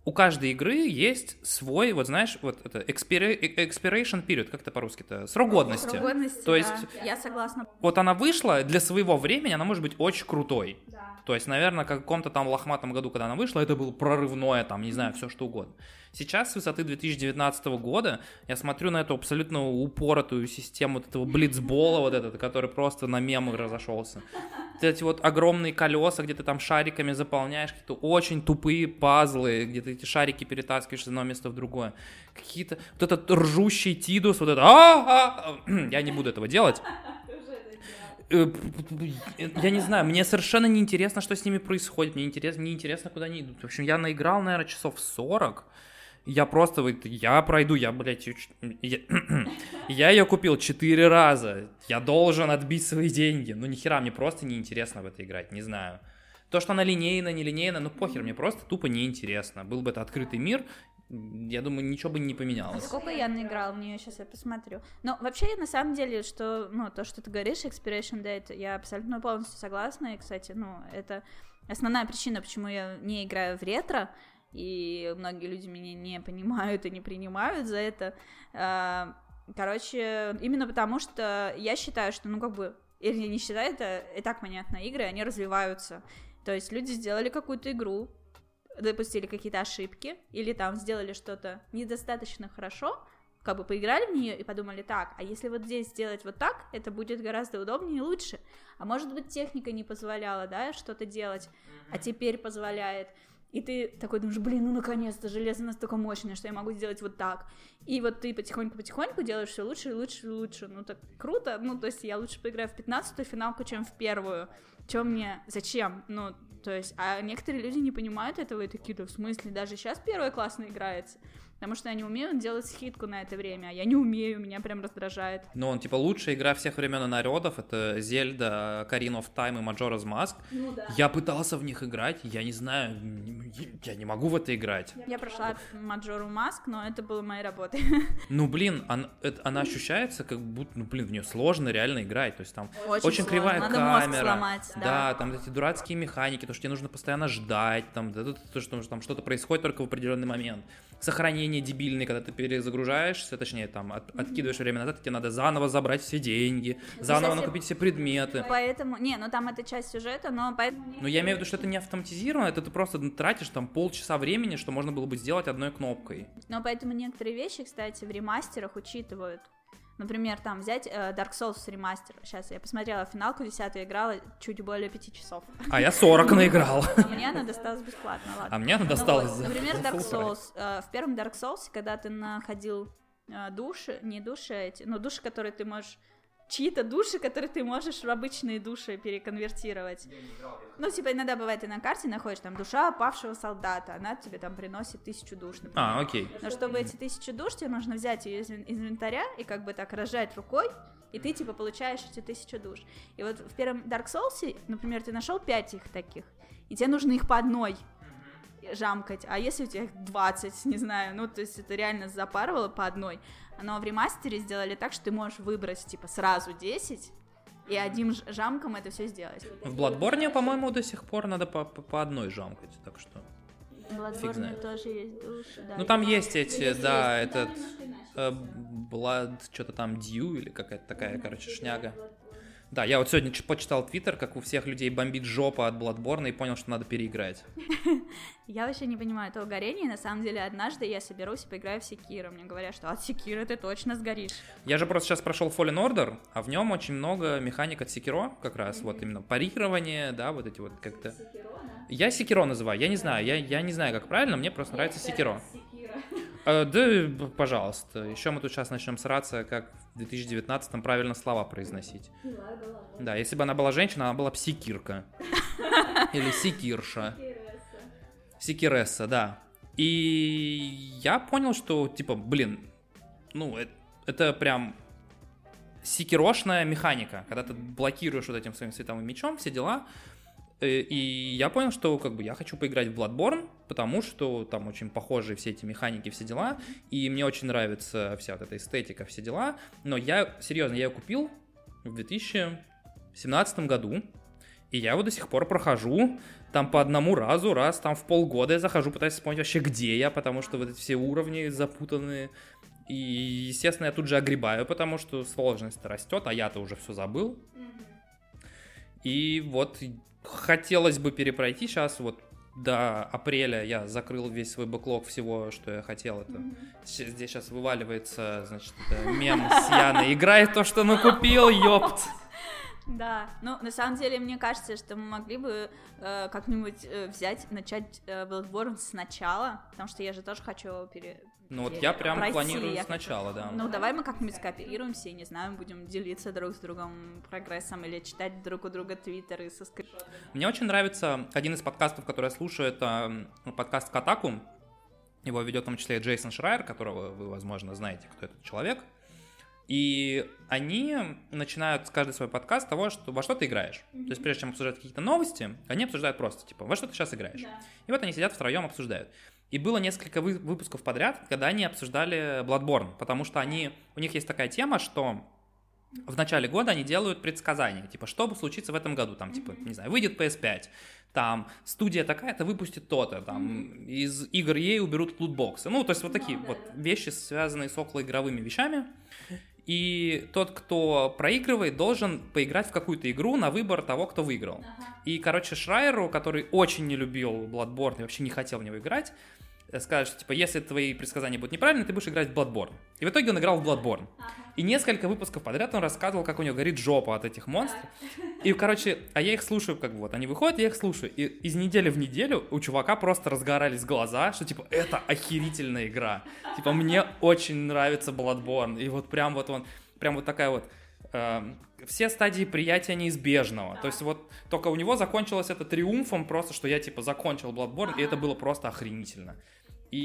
у каждой игры есть свой, вот знаешь, вот это expiration period, как это по-русски-то, срок годности. Срок годности, То есть, да. я согласна. Вот она вышла, для своего времени она может быть очень крутой. Да. То есть, наверное, в каком-то там лохматом году, когда она вышла, это было прорывное, там, не знаю, все что угодно. Сейчас, с высоты 2019 года, я смотрю на эту абсолютно упоротую систему вот этого блицбола, вот этот, который просто на мемы разошелся. Эти вот огромные колеса, где ты там шариками заполняешь, какие-то очень тупые пазлы, где ты эти шарики перетаскиваешь с одного места в другое. Какие-то... Вот этот ржущий тидус, вот это... «А, а, я не буду этого делать. Э, я не знаю, мне совершенно не интересно, что с ними происходит. Мне интересно, не интересно, куда они идут. В общем, я наиграл, наверное, часов 40. Я просто, вот, я пройду, я, блядь, я, я ее купил четыре раза. Я должен отбить свои деньги. Ну, нихера, мне просто неинтересно в это играть, не знаю. То, что она линейна, не линейна, ну похер, мне просто тупо неинтересно. Был бы это открытый мир, я думаю, ничего бы не поменялось. А сколько я наиграла в нее, сейчас я посмотрю. Но вообще, на самом деле, что, ну, то, что ты говоришь, Expiration Date, я абсолютно полностью согласна, и, кстати, ну, это основная причина, почему я не играю в ретро, и многие люди меня не понимают и не принимают за это. А, короче, именно потому что я считаю, что, ну, как бы, или не считаю, это и так понятно, игры, они развиваются. То есть люди сделали какую-то игру, допустили какие-то ошибки, или там сделали что-то недостаточно хорошо, как бы поиграли в нее и подумали, так, а если вот здесь сделать вот так, это будет гораздо удобнее и лучше. А может быть, техника не позволяла, да, что-то делать, а теперь позволяет. И ты такой думаешь, блин, ну наконец-то железо настолько мощное, что я могу сделать вот так. И вот ты потихоньку-потихоньку делаешь все лучше и лучше и лучше. Ну так круто. Ну, то есть я лучше поиграю в 15-ю финалку, чем в первую. Чем мне? Зачем? Ну, то есть, а некоторые люди не понимают этого и такие, да в смысле, даже сейчас первая классно играется. Потому что они умеют делать скидку на это время, а я не умею, меня прям раздражает. Ну, он, типа, лучшая игра всех времен и народов, это Зельда, Карин of Time и Majora's Mask. Ну, да. Я пытался в них играть, я не знаю, я не могу в это играть. Я прошла Majora's Mask, но это было моей работой. Ну, блин, она, это, она ощущается, как будто, ну, блин, в нее сложно реально играть, то есть там Очень, очень кривая Надо камера. сломать, да. Да, там эти дурацкие механики, то, что тебе нужно постоянно ждать, там, да, то, что там что-то происходит только в определенный момент. Сохранение дебильное, когда ты перезагружаешься, точнее, там, от- откидываешь время назад, тебе надо заново забрать все деньги, заново накупить все предметы. Поэтому, не, ну там это часть сюжета, но поэтому... Но я имею в виду, что это не автоматизировано, это ты просто тратишь там полчаса времени, что можно было бы сделать одной кнопкой. Но поэтому некоторые вещи, кстати, в ремастерах учитывают. Например, там взять э, Dark Souls ремастер. Сейчас я посмотрела финалку 10 играла чуть более 5 часов. А я 40 наиграл. Мне она досталась бесплатно, ладно. А мне она Ну досталась вот, Например, Dark Souls. Э, В первом Dark Souls, когда ты находил э, души, не души эти, ну души, которые ты можешь чьи-то души, которые ты можешь в обычные души переконвертировать. Ну, типа, иногда бывает, ты на карте находишь там душа павшего солдата, она тебе там приносит тысячу душ, например. А, окей. Но чтобы эти тысячи душ, тебе нужно взять ее из ин- из инвентаря и как бы так разжать рукой, и ты типа получаешь эти тысячу душ. И вот в первом Dark Souls, например, ты нашел пять их таких, и тебе нужно их по одной жамкать, а если у тебя их 20, не знаю, ну, то есть это реально запарывало по одной, но в ремастере сделали так, что ты можешь выбрать, типа, сразу 10, и одним жамком это все сделать. В Bloodborne, по-моему, до сих пор надо по, по- по одной жамкать, так что... В Bloodborne знает. тоже есть души, да. Ну там есть эти, Есть, да, есть. этот э, Blood, что-то там Dew или какая-то такая, короче, шняга. Да, я вот сегодня почитал твиттер, как у всех людей бомбит жопа от Bloodborne и понял, что надо переиграть. Я вообще не понимаю этого горения. На самом деле, однажды я соберусь и поиграю в Секиро. Мне говорят, что от Секира ты точно сгоришь. Я же просто сейчас прошел Fallen Order, а в нем очень много механик от Sekiro, как раз, вот именно парирование, да, вот эти вот как-то... Я Секиро называю, я не знаю, я, я не знаю, как правильно, мне просто нравится Секиро. Э, да, пожалуйста. Еще мы тут сейчас начнем сраться, как в 2019-м правильно слова произносить. Да, если бы она была женщина, она была бы Секирка. Или Секирша. Секиресса, да. И я понял, что, типа, блин, ну, э- это прям секирошная механика, когда ты блокируешь вот этим своим световым мечом, все дела. Э, И я понял, что как бы я хочу поиграть в Bloodborne, потому что там очень похожие все эти механики, все дела, и мне очень нравится вся вот эта эстетика, все дела. Но я, серьезно, я ее купил в 2017 году, и я его до сих пор прохожу, там по одному разу, раз там в полгода я захожу, пытаюсь вспомнить вообще, где я, потому что вот эти все уровни запутанные. И, естественно, я тут же огребаю, потому что сложность растет, а я-то уже все забыл. И вот хотелось бы перепройти сейчас, вот до апреля я закрыл весь свой бэклог всего, что я хотел. Это щ- здесь сейчас вываливается, значит, это мем с Яной. Играй то, что накупил, ёпт. Да, ну на самом деле мне кажется, что мы могли бы э, как-нибудь э, взять, начать э, Bloodborne сначала, потому что я же тоже хочу пере... Ну вот я прям пройти. планирую Я- сначала, да. Ну давай мы как-нибудь скооперируемся и, не знаю, будем делиться друг с другом прогрессом или читать друг у друга твиттеры со скриншотами. Мне очень нравится один из подкастов, который я слушаю, это м, подкаст Катаку. Его ведет в том числе Джейсон Шрайер, которого вы, возможно, знаете, кто этот человек. И они начинают с каждый свой подкаст с того, что во что ты играешь. То есть прежде чем обсуждать какие-то новости, они обсуждают просто, типа, во что ты сейчас играешь. И вот они сидят втроем, обсуждают. И было несколько вы- выпусков подряд, когда они обсуждали Bloodborne, потому что они, у них есть такая тема, что в начале года они делают предсказания, типа, что бы случится в этом году, там, типа, не знаю, выйдет PS5, там, студия такая-то выпустит то-то, там, из игр EA уберут лутбоксы, ну, то есть вот такие вот вещи, связанные с околоигровыми вещами, и тот, кто проигрывает, должен поиграть в какую-то игру на выбор того, кто выиграл. И, короче, Шрайеру, который очень не любил Bloodborne и вообще не хотел в него играть, э, скажет, что, типа, если твои предсказания будут неправильные, ты будешь играть в Bloodborne. И в итоге он играл в Bloodborne. И несколько выпусков подряд он рассказывал, как у него горит жопа от этих монстров. И, короче, а я их слушаю, как вот, они выходят, я их слушаю. И из недели в неделю у чувака просто разгорались глаза, что, типа, это охерительная игра. Типа, мне очень нравится Bloodborne. И вот прям вот он, прям вот такая вот... эм, все стадии приятия неизбежного. То есть вот только у него закончилось это триумфом просто, что я, типа, закончил Bloodborne, и это было просто охренительно. И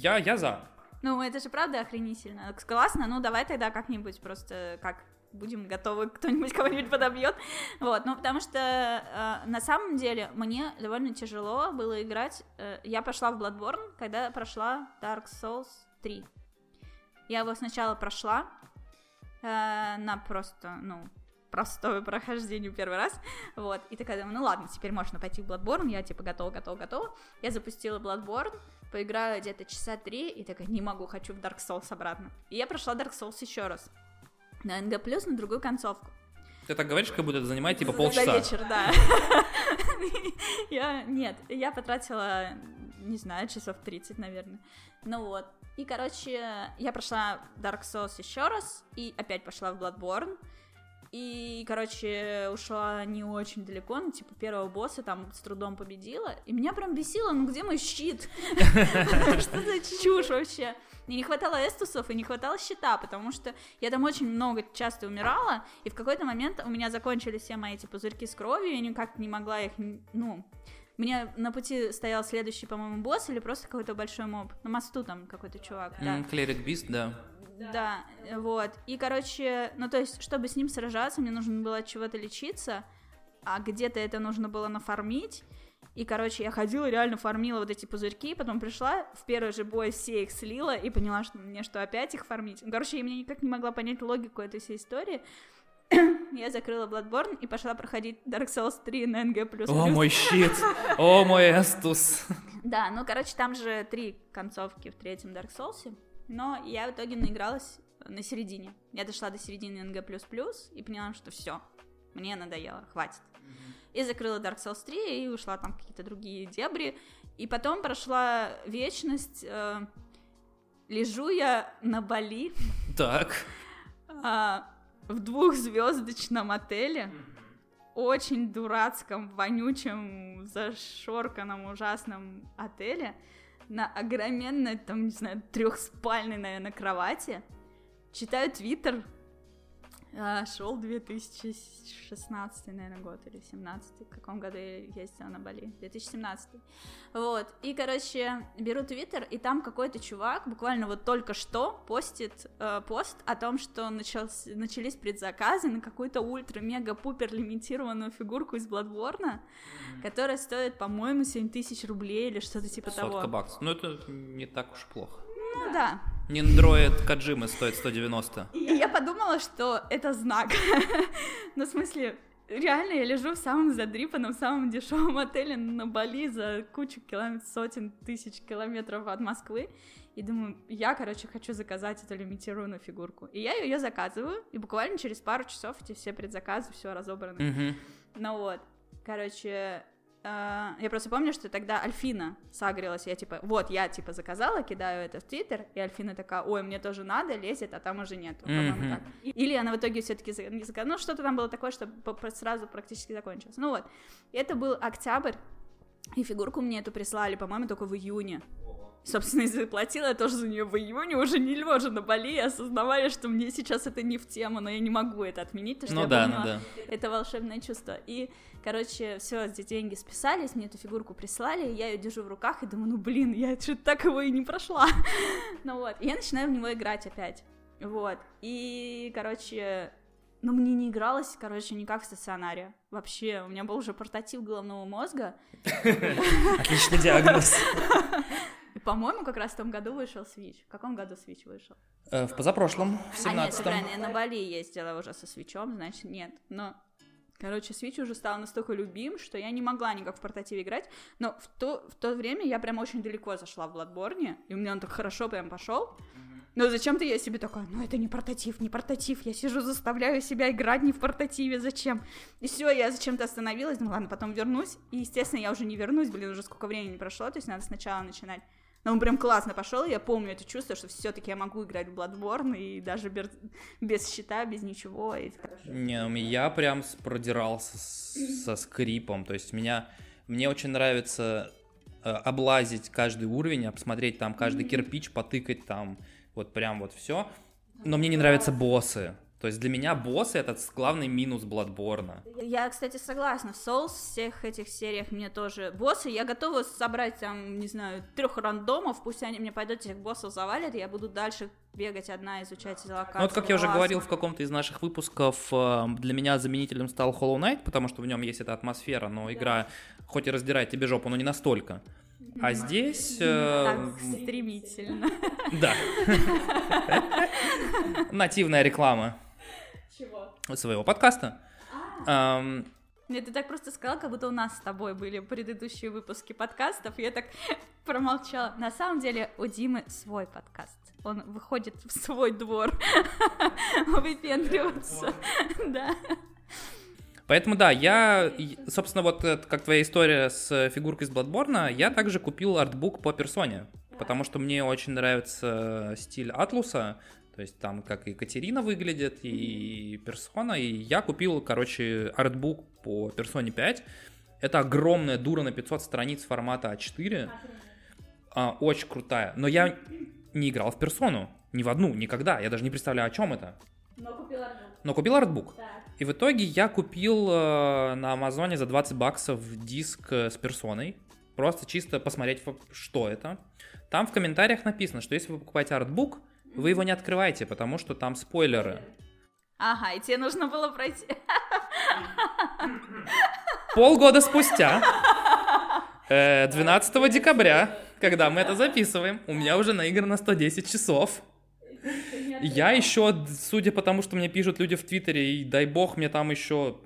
я, я за. Ну, это же правда охренительно. Классно, ну давай тогда как-нибудь просто как будем готовы, кто-нибудь кого-нибудь подобьет. Вот, ну, потому что э, на самом деле мне довольно тяжело было играть. Э, я пошла в Bloodborne, когда прошла Dark Souls 3. Я его сначала прошла э, на просто, ну, простое прохождение первый раз, вот, и такая думаю, ну ладно, теперь можно пойти в Bloodborne, я типа готова, готова, готова, я запустила Bloodborne, поиграла где-то часа три, и такая, не могу, хочу в Dark Souls обратно, и я прошла Dark Souls еще раз, на NG+, на другую концовку. Ты так говоришь, как будто это занимает типа полчаса. За вечер, да. я, нет, я потратила, не знаю, часов 30, наверное. Ну вот. И, короче, я прошла Dark Souls еще раз, и опять пошла в Bloodborne. И, короче, ушла не очень далеко, ну, типа, первого босса там с трудом победила. И меня прям бесило, ну где мой щит? Что за чушь вообще? И не хватало эстусов, и не хватало щита, потому что я там очень много часто умирала, и в какой-то момент у меня закончились все мои эти пузырьки с кровью, я никак не могла их, ну, мне на пути стоял следующий, по-моему, босс или просто какой-то большой моб. На мосту там какой-то чувак, да. Клерик Бист, да. Да, вот. И, короче, ну, то есть, чтобы с ним сражаться, мне нужно было от чего-то лечиться, а где-то это нужно было нафармить. И, короче, я ходила, реально фармила вот эти пузырьки, потом пришла, в первый же бой все их слила и поняла, что мне что, опять их фармить? Ну, короче, я мне никак не могла понять логику этой всей истории. я закрыла Bloodborne и пошла проходить Dark Souls 3 на NG++. О, мой щит! О, мой эстус! Да, ну, короче, там же три концовки в третьем Dark Souls, но я в итоге наигралась на середине. Я дошла до середины NG++ и поняла, что все, мне надоело, хватит. И закрыла Dark Souls 3 и ушла там какие-то другие дебри. И потом прошла вечность. Э, лежу я на Бали. Так. Э, в двухзвездочном отеле. Очень дурацком, вонючем, зашорканном, ужасном отеле на огроменной, там, не знаю, трехспальной, наверное, кровати, читаю твиттер, шел 2016, наверное, год или 17 в каком году я ездила на Бали, 2017. Вот, и, короче, беру твиттер, и там какой-то чувак буквально вот только что постит э, пост о том, что начался, начались предзаказы на какую-то ультра-мега-пупер лимитированную фигурку из Bloodborne, mm-hmm. которая стоит, по-моему, 7 тысяч рублей или что-то типа Сотка того. баксов, ну это не так уж плохо. Ну да. Ниндроид Каджимы стоит 190. И я подумала, что это знак. ну, в смысле, реально я лежу в самом задрипанном, самом дешевом отеле на Бали за кучу километров, сотен тысяч километров от Москвы. И думаю, я, короче, хочу заказать эту лимитированную фигурку. И я ее заказываю, и буквально через пару часов эти все предзаказы, все разобраны. Mm-hmm. Ну вот, короче, Uh, я просто помню, что тогда Альфина сагрилась, я типа, вот, я типа заказала, кидаю это в Твиттер, и Альфина такая, ой, мне тоже надо, лезет, а там уже нету, mm-hmm. так. Или она в итоге все-таки не заказала, ну что-то там было такое, что сразу практически закончилось. Ну вот, это был октябрь, и фигурку мне эту прислали, по-моему, только в июне собственно, и заплатила я тоже за нее в июне, уже не лежа на Бали, осознавая, что мне сейчас это не в тему, но я не могу это отменить, потому что ну, я да, помнила ну, да. это волшебное чувство. И, короче, все, эти деньги списались, мне эту фигурку прислали, я ее держу в руках и думаю, ну блин, я что-то так его и не прошла. ну вот, и я начинаю в него играть опять. Вот, и, короче, но мне не игралось, короче, никак в стационаре. Вообще, у меня был уже портатив головного мозга. Отличный диагноз. По-моему, как раз в том году вышел Switch. В каком году Switch вышел? Э, в позапрошлом, в 17 А нет, правильно, я на Бали ездила уже со свечом, значит, нет. Но Короче, Switch уже стал настолько любим, что я не могла никак в портативе играть, но в то, в то время я прям очень далеко зашла в Bloodborne, и у меня он так хорошо прям пошел. Но зачем-то я себе такая, ну это не портатив, не портатив, я сижу, заставляю себя играть не в портативе, зачем? И все, я зачем-то остановилась, ну ладно, потом вернусь, и, естественно, я уже не вернусь, блин, уже сколько времени прошло, то есть надо сначала начинать. Но он прям классно пошел, я помню это чувство, что все-таки я могу играть в Bloodborne и даже без, без щита, без ничего. И Не, ну, я прям продирался с, со скрипом, то есть меня, мне очень нравится э, облазить каждый уровень, посмотреть там каждый кирпич, потыкать там, вот прям вот все. Но мне не нравятся боссы. То есть для меня боссы — это главный минус Bloodborne. Я, кстати, согласна. В Souls всех этих сериях мне тоже боссы. Я готова собрать там, не знаю, трех рандомов, пусть они мне пойдут этих боссов завалят, я буду дальше бегать одна, изучать эти локации. Ну, вот как я уже говорил в каком-то из наших выпусков, э, для меня заменителем стал Hollow Knight, потому что в нем есть эта атмосфера, но игра хоть и раздирает тебе жопу, но не настолько. А здесь... Э, так стремительно. Да. Нативная реклама. Чего? Своего подкаста. А. Нет, ты так просто сказала, как будто у нас с тобой были предыдущие выпуски подкастов. Я так промолчала. На самом деле у Димы свой подкаст. Он выходит в свой двор выпендриваться. Да. Поэтому да, я, собственно, вот как твоя история с фигуркой из Bloodborne, я также купил артбук по персоне, потому что мне очень нравится стиль Атлуса, то есть там как Екатерина выглядит, и персона, и я купил, короче, артбук по персоне 5. Это огромная дура на 500 страниц формата А4. А, очень крутая. Но я не играл в персону. Ни в одну, никогда. Я даже не представляю, о чем это. Но купил артбук. Но купил артбук. Так. И в итоге я купил э, на Амазоне за 20 баксов диск э, с персоной. Просто чисто посмотреть, что это. Там в комментариях написано, что если вы покупаете артбук, вы его не открываете, потому что там спойлеры. Ага, и тебе нужно было пройти. Полгода спустя, 12 э, декабря, когда мы это записываем, у меня уже наиграно 110 часов. Я еще, судя по тому, что мне пишут люди в Твиттере, и дай бог мне там еще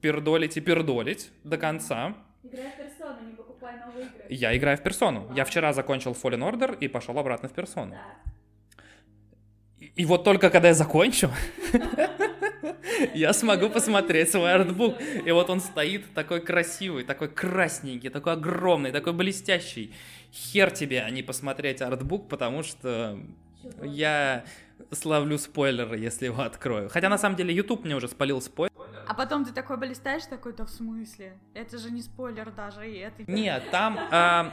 пердолить и пердолить до конца. Играй в персону, не покупай новые игры. Я играю в персону. Я вчера закончил Fallen Order и пошел обратно в персону. И вот только когда я закончу, я смогу посмотреть свой артбук. И вот он стоит такой красивый, такой красненький, такой огромный, такой блестящий. Хер тебе, а не посмотреть артбук, потому что я славлю спойлеры, если его открою. Хотя на самом деле YouTube мне уже спалил спойлер. А потом ты такой блистаешь, такой-то в смысле? Это же не спойлер даже, и это... Нет, там... А,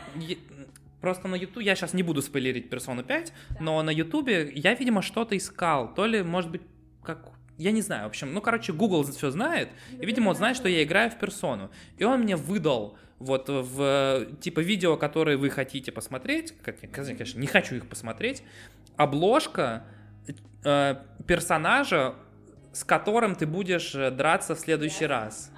просто на YouTube, я сейчас не буду спойлерить Persona 5, да. но на YouTube я, видимо, что-то искал. То ли, может быть, как я не знаю, в общем, ну, короче, Google все знает, и, видимо, он знает, что я играю в персону. И он мне выдал вот в, типа, видео, которые вы хотите посмотреть, как я, конечно, не хочу их посмотреть, обложка э, персонажа, с которым ты будешь э, драться в следующий раз.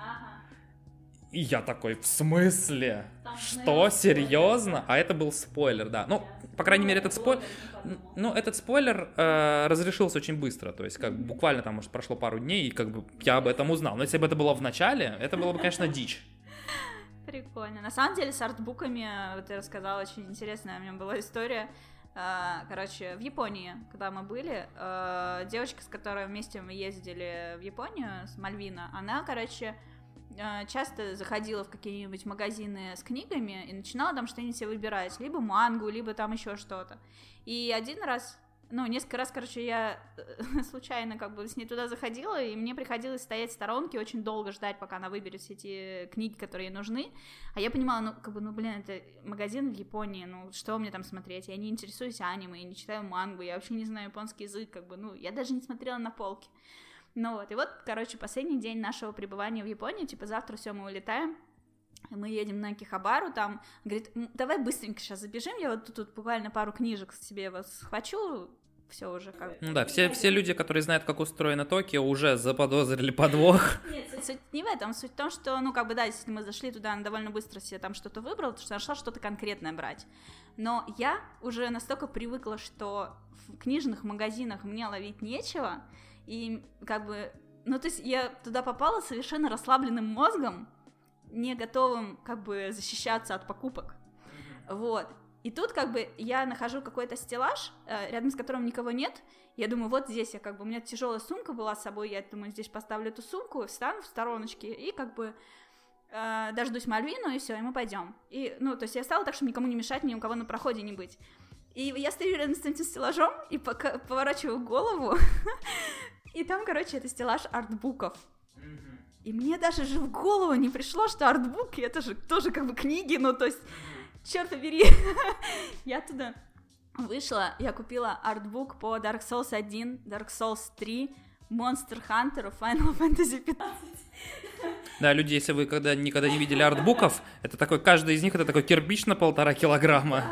И я такой, в смысле? Что, серьезно? А это был спойлер, да. Ну, по крайней мере, этот спойлер... Ну, этот спойлер э, разрешился очень быстро. То есть, как буквально там, может, прошло пару дней, и как бы я об этом узнал. Но если бы это было в начале, это было бы, конечно, дичь. Прикольно. На самом деле, с артбуками, вот я рассказала, очень интересная у меня была история. А, короче, в Японии, когда мы были, а, девочка, с которой вместе мы ездили в Японию, с Мальвина, она, короче, часто заходила в какие-нибудь магазины с книгами и начинала там что-нибудь себе выбирать, либо мангу, либо там еще что-то. И один раз ну, несколько раз, короче, я э, случайно как бы с ней туда заходила, и мне приходилось стоять в сторонке, очень долго ждать, пока она выберет все эти книги, которые ей нужны. А я понимала, ну, как бы, ну, блин, это магазин в Японии, ну, что мне там смотреть? Я не интересуюсь аниме, я не читаю мангу, я вообще не знаю японский язык, как бы, ну, я даже не смотрела на полки. Ну вот, и вот, короче, последний день нашего пребывания в Японии, типа, завтра все, мы улетаем, мы едем на Кихабару, там, говорит, давай быстренько сейчас забежим, я вот тут, тут буквально пару книжек себе вас схвачу, все уже как Ну да, все, все люди, которые знают, как устроено Токио, уже заподозрили подвох. Нет, суть не в этом, суть в том, что, ну, как бы, да, если мы зашли туда, она довольно быстро себе там что-то выбрала, потому что нашла что-то конкретное брать. Но я уже настолько привыкла, что в книжных магазинах мне ловить нечего, и как бы, ну, то есть я туда попала совершенно расслабленным мозгом, не готовым, как бы, защищаться от покупок. Вот. И тут как бы я нахожу какой-то стеллаж, э, рядом с которым никого нет. Я думаю, вот здесь я как бы, у меня тяжелая сумка была с собой, я думаю, здесь поставлю эту сумку, встану в стороночке и как бы э, дождусь Мальвину, и все, и мы пойдем. И, ну, то есть я стала так, чтобы никому не мешать, ни у кого на проходе не быть. И я стою рядом с этим стеллажом и пока поворачиваю голову, и там, короче, это стеллаж артбуков. И мне даже же в голову не пришло, что артбуки это же тоже как бы книги, ну то есть черт побери, я туда вышла, я купила артбук по Dark Souls 1, Dark Souls 3, Monster Hunter Final Fantasy 15. Да, люди, если вы когда никогда не видели артбуков, это такой, каждый из них это такой кирпич на полтора килограмма.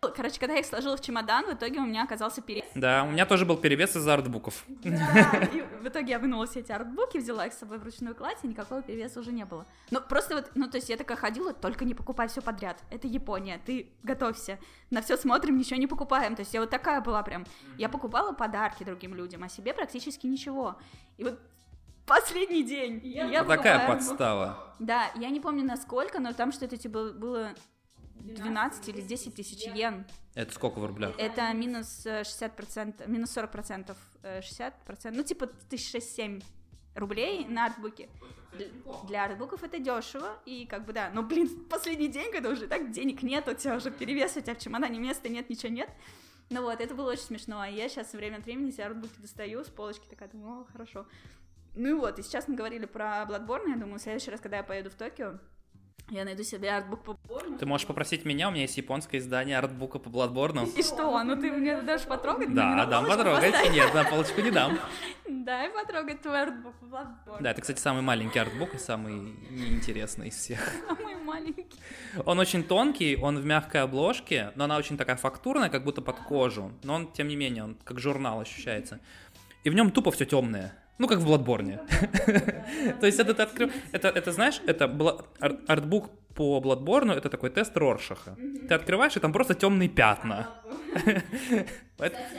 Короче, когда я их сложила в чемодан, в итоге у меня оказался перевес. Да, у меня тоже был перевес из-за артбуков. Да, и в итоге я вынула все эти артбуки, взяла их с собой в ручную кладь, и никакого перевеса уже не было. Ну, просто вот, ну, то есть я такая ходила, только не покупай все подряд. Это Япония, ты готовься. На все смотрим, ничего не покупаем. То есть я вот такая была прям. Я покупала подарки другим людям, а себе практически ничего. И вот последний день. Я, я такая подстава. Да, я не помню насколько, но там что-то типа было 12 или 10 тысяч йен. Это сколько в рублях? Это минус 60%, э, минус 40%, 60%, э, ну типа 1006-7 рублей на артбуке. Для артбуков это дешево, и как бы да, но, блин, последний день, когда уже так денег нет, у тебя уже перевес, у тебя в чемодане места нет, ничего нет. Ну вот, это было очень смешно, а я сейчас время от времени себе артбуки достаю с полочки, такая думаю, о, хорошо. Ну и вот, и сейчас мы говорили про Bloodborne, я думаю, в следующий раз, когда я поеду в Токио, я найду себе артбук по Bloodborne. Ты можешь попросить меня, у меня есть японское издание артбука по Bloodborne. И что, ну ты мне дашь потрогать? Да, дам потрогать. Поставить? Нет, на полочку не дам. Дай потрогать твой артбук по Bloodborne. Да, это, кстати, самый маленький артбук и самый неинтересный из всех. Самый маленький. Он очень тонкий, он в мягкой обложке, но она очень такая фактурная, как будто под кожу. Но он, тем не менее, он как журнал ощущается. И в нем тупо все темное. Ну, как в Бладборне. То есть это ты открыл... Это, это знаешь, это артбук по Бладборну, это такой тест Роршаха. Ты открываешь, и там просто темные пятна.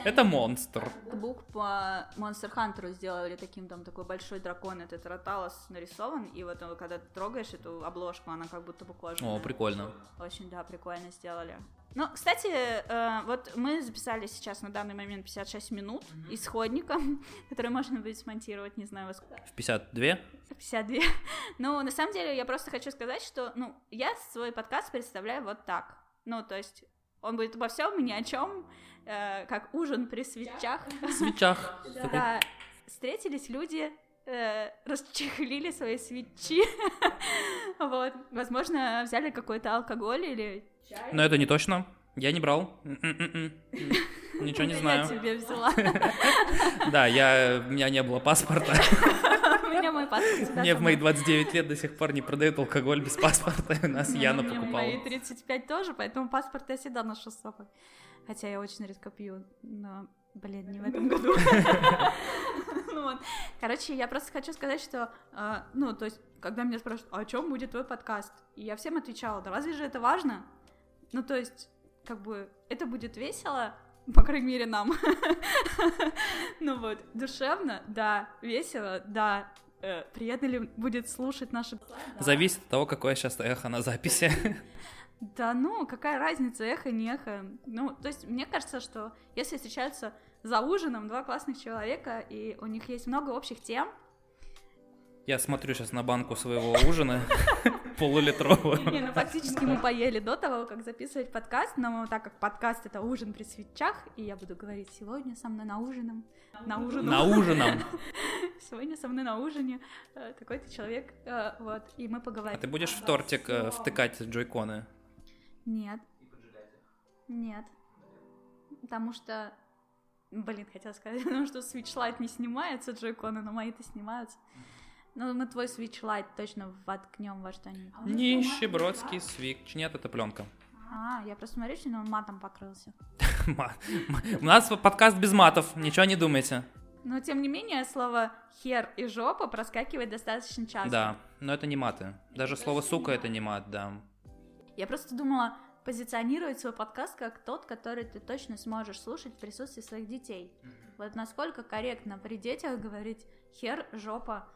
Это монстр. Артбук по Monster Hunter сделали таким, там такой большой дракон, это Роталос нарисован, и вот когда ты трогаешь эту обложку, она как будто бы кожаная. О, прикольно. Очень, да, прикольно сделали. Ну, кстати, э, вот мы записали сейчас на данный момент 56 минут mm-hmm. исходником, который можно будет смонтировать, не знаю, во сколько. В 52? В 52. Ну, на самом деле, я просто хочу сказать, что, ну, я свой подкаст представляю вот так. Ну, то есть, он будет обо всем, ни о чем, э, как ужин при свечах. Свечах. Да, встретились люди, э, расчехлили свои свечи, вот, возможно, взяли какой-то алкоголь или но это не точно. Я не брал. Ничего не знаю. Я тебе взяла. Да, я, у меня не было паспорта. У меня мой паспорт Мне в мои 29 лет до сих пор не продают алкоголь без паспорта, у нас Яна покупала. Мои 35 тоже, поэтому паспорт я всегда ношу с собой. Хотя я очень редко пью, но, блин, не в этом году. Вот. Короче, я просто хочу сказать, что, э, ну, то есть, когда меня спрашивают, «А о чем будет твой подкаст, и я всем отвечала, да разве же это важно? Ну, то есть, как бы, это будет весело, по крайней мере, нам. ну вот, душевно, да, весело, да, э, приятно ли будет слушать наши... Зависит от того, какое сейчас эхо на записи. Да ну, какая разница, эхо, не эхо. Ну, то есть, мне кажется, что если встречаются за ужином два классных человека, и у них есть много общих тем, я смотрю сейчас на банку своего ужина полулитрового. Не, ну фактически мы поели до того, как записывать подкаст, но так как подкаст это ужин при свечах, и я буду говорить сегодня со мной на ужином. На ужином. На ужином. Сегодня со мной на ужине э, такой-то человек, э, вот, и мы поговорим. А ты будешь в тортик э, втыкать джойконы? Нет. Нет. Потому что Блин, хотела сказать, потому что Switch Lite не снимается, джойконы, но мои-то снимаются. Ну, мы твой Switch Lite точно воткнем во что-нибудь. Нищебродский свич. Нет, это пленка. А, я просто смотрю, что он матом покрылся. У нас подкаст без матов, ничего не думайте. Но, тем не менее, слово «хер» и «жопа» проскакивает достаточно часто. Да, но это не маты. Даже слово «сука» — это не мат, да. Я просто думала позиционировать свой подкаст как тот, который ты точно сможешь слушать в присутствии своих детей. Вот насколько корректно при детях говорить «хер», «жопа»,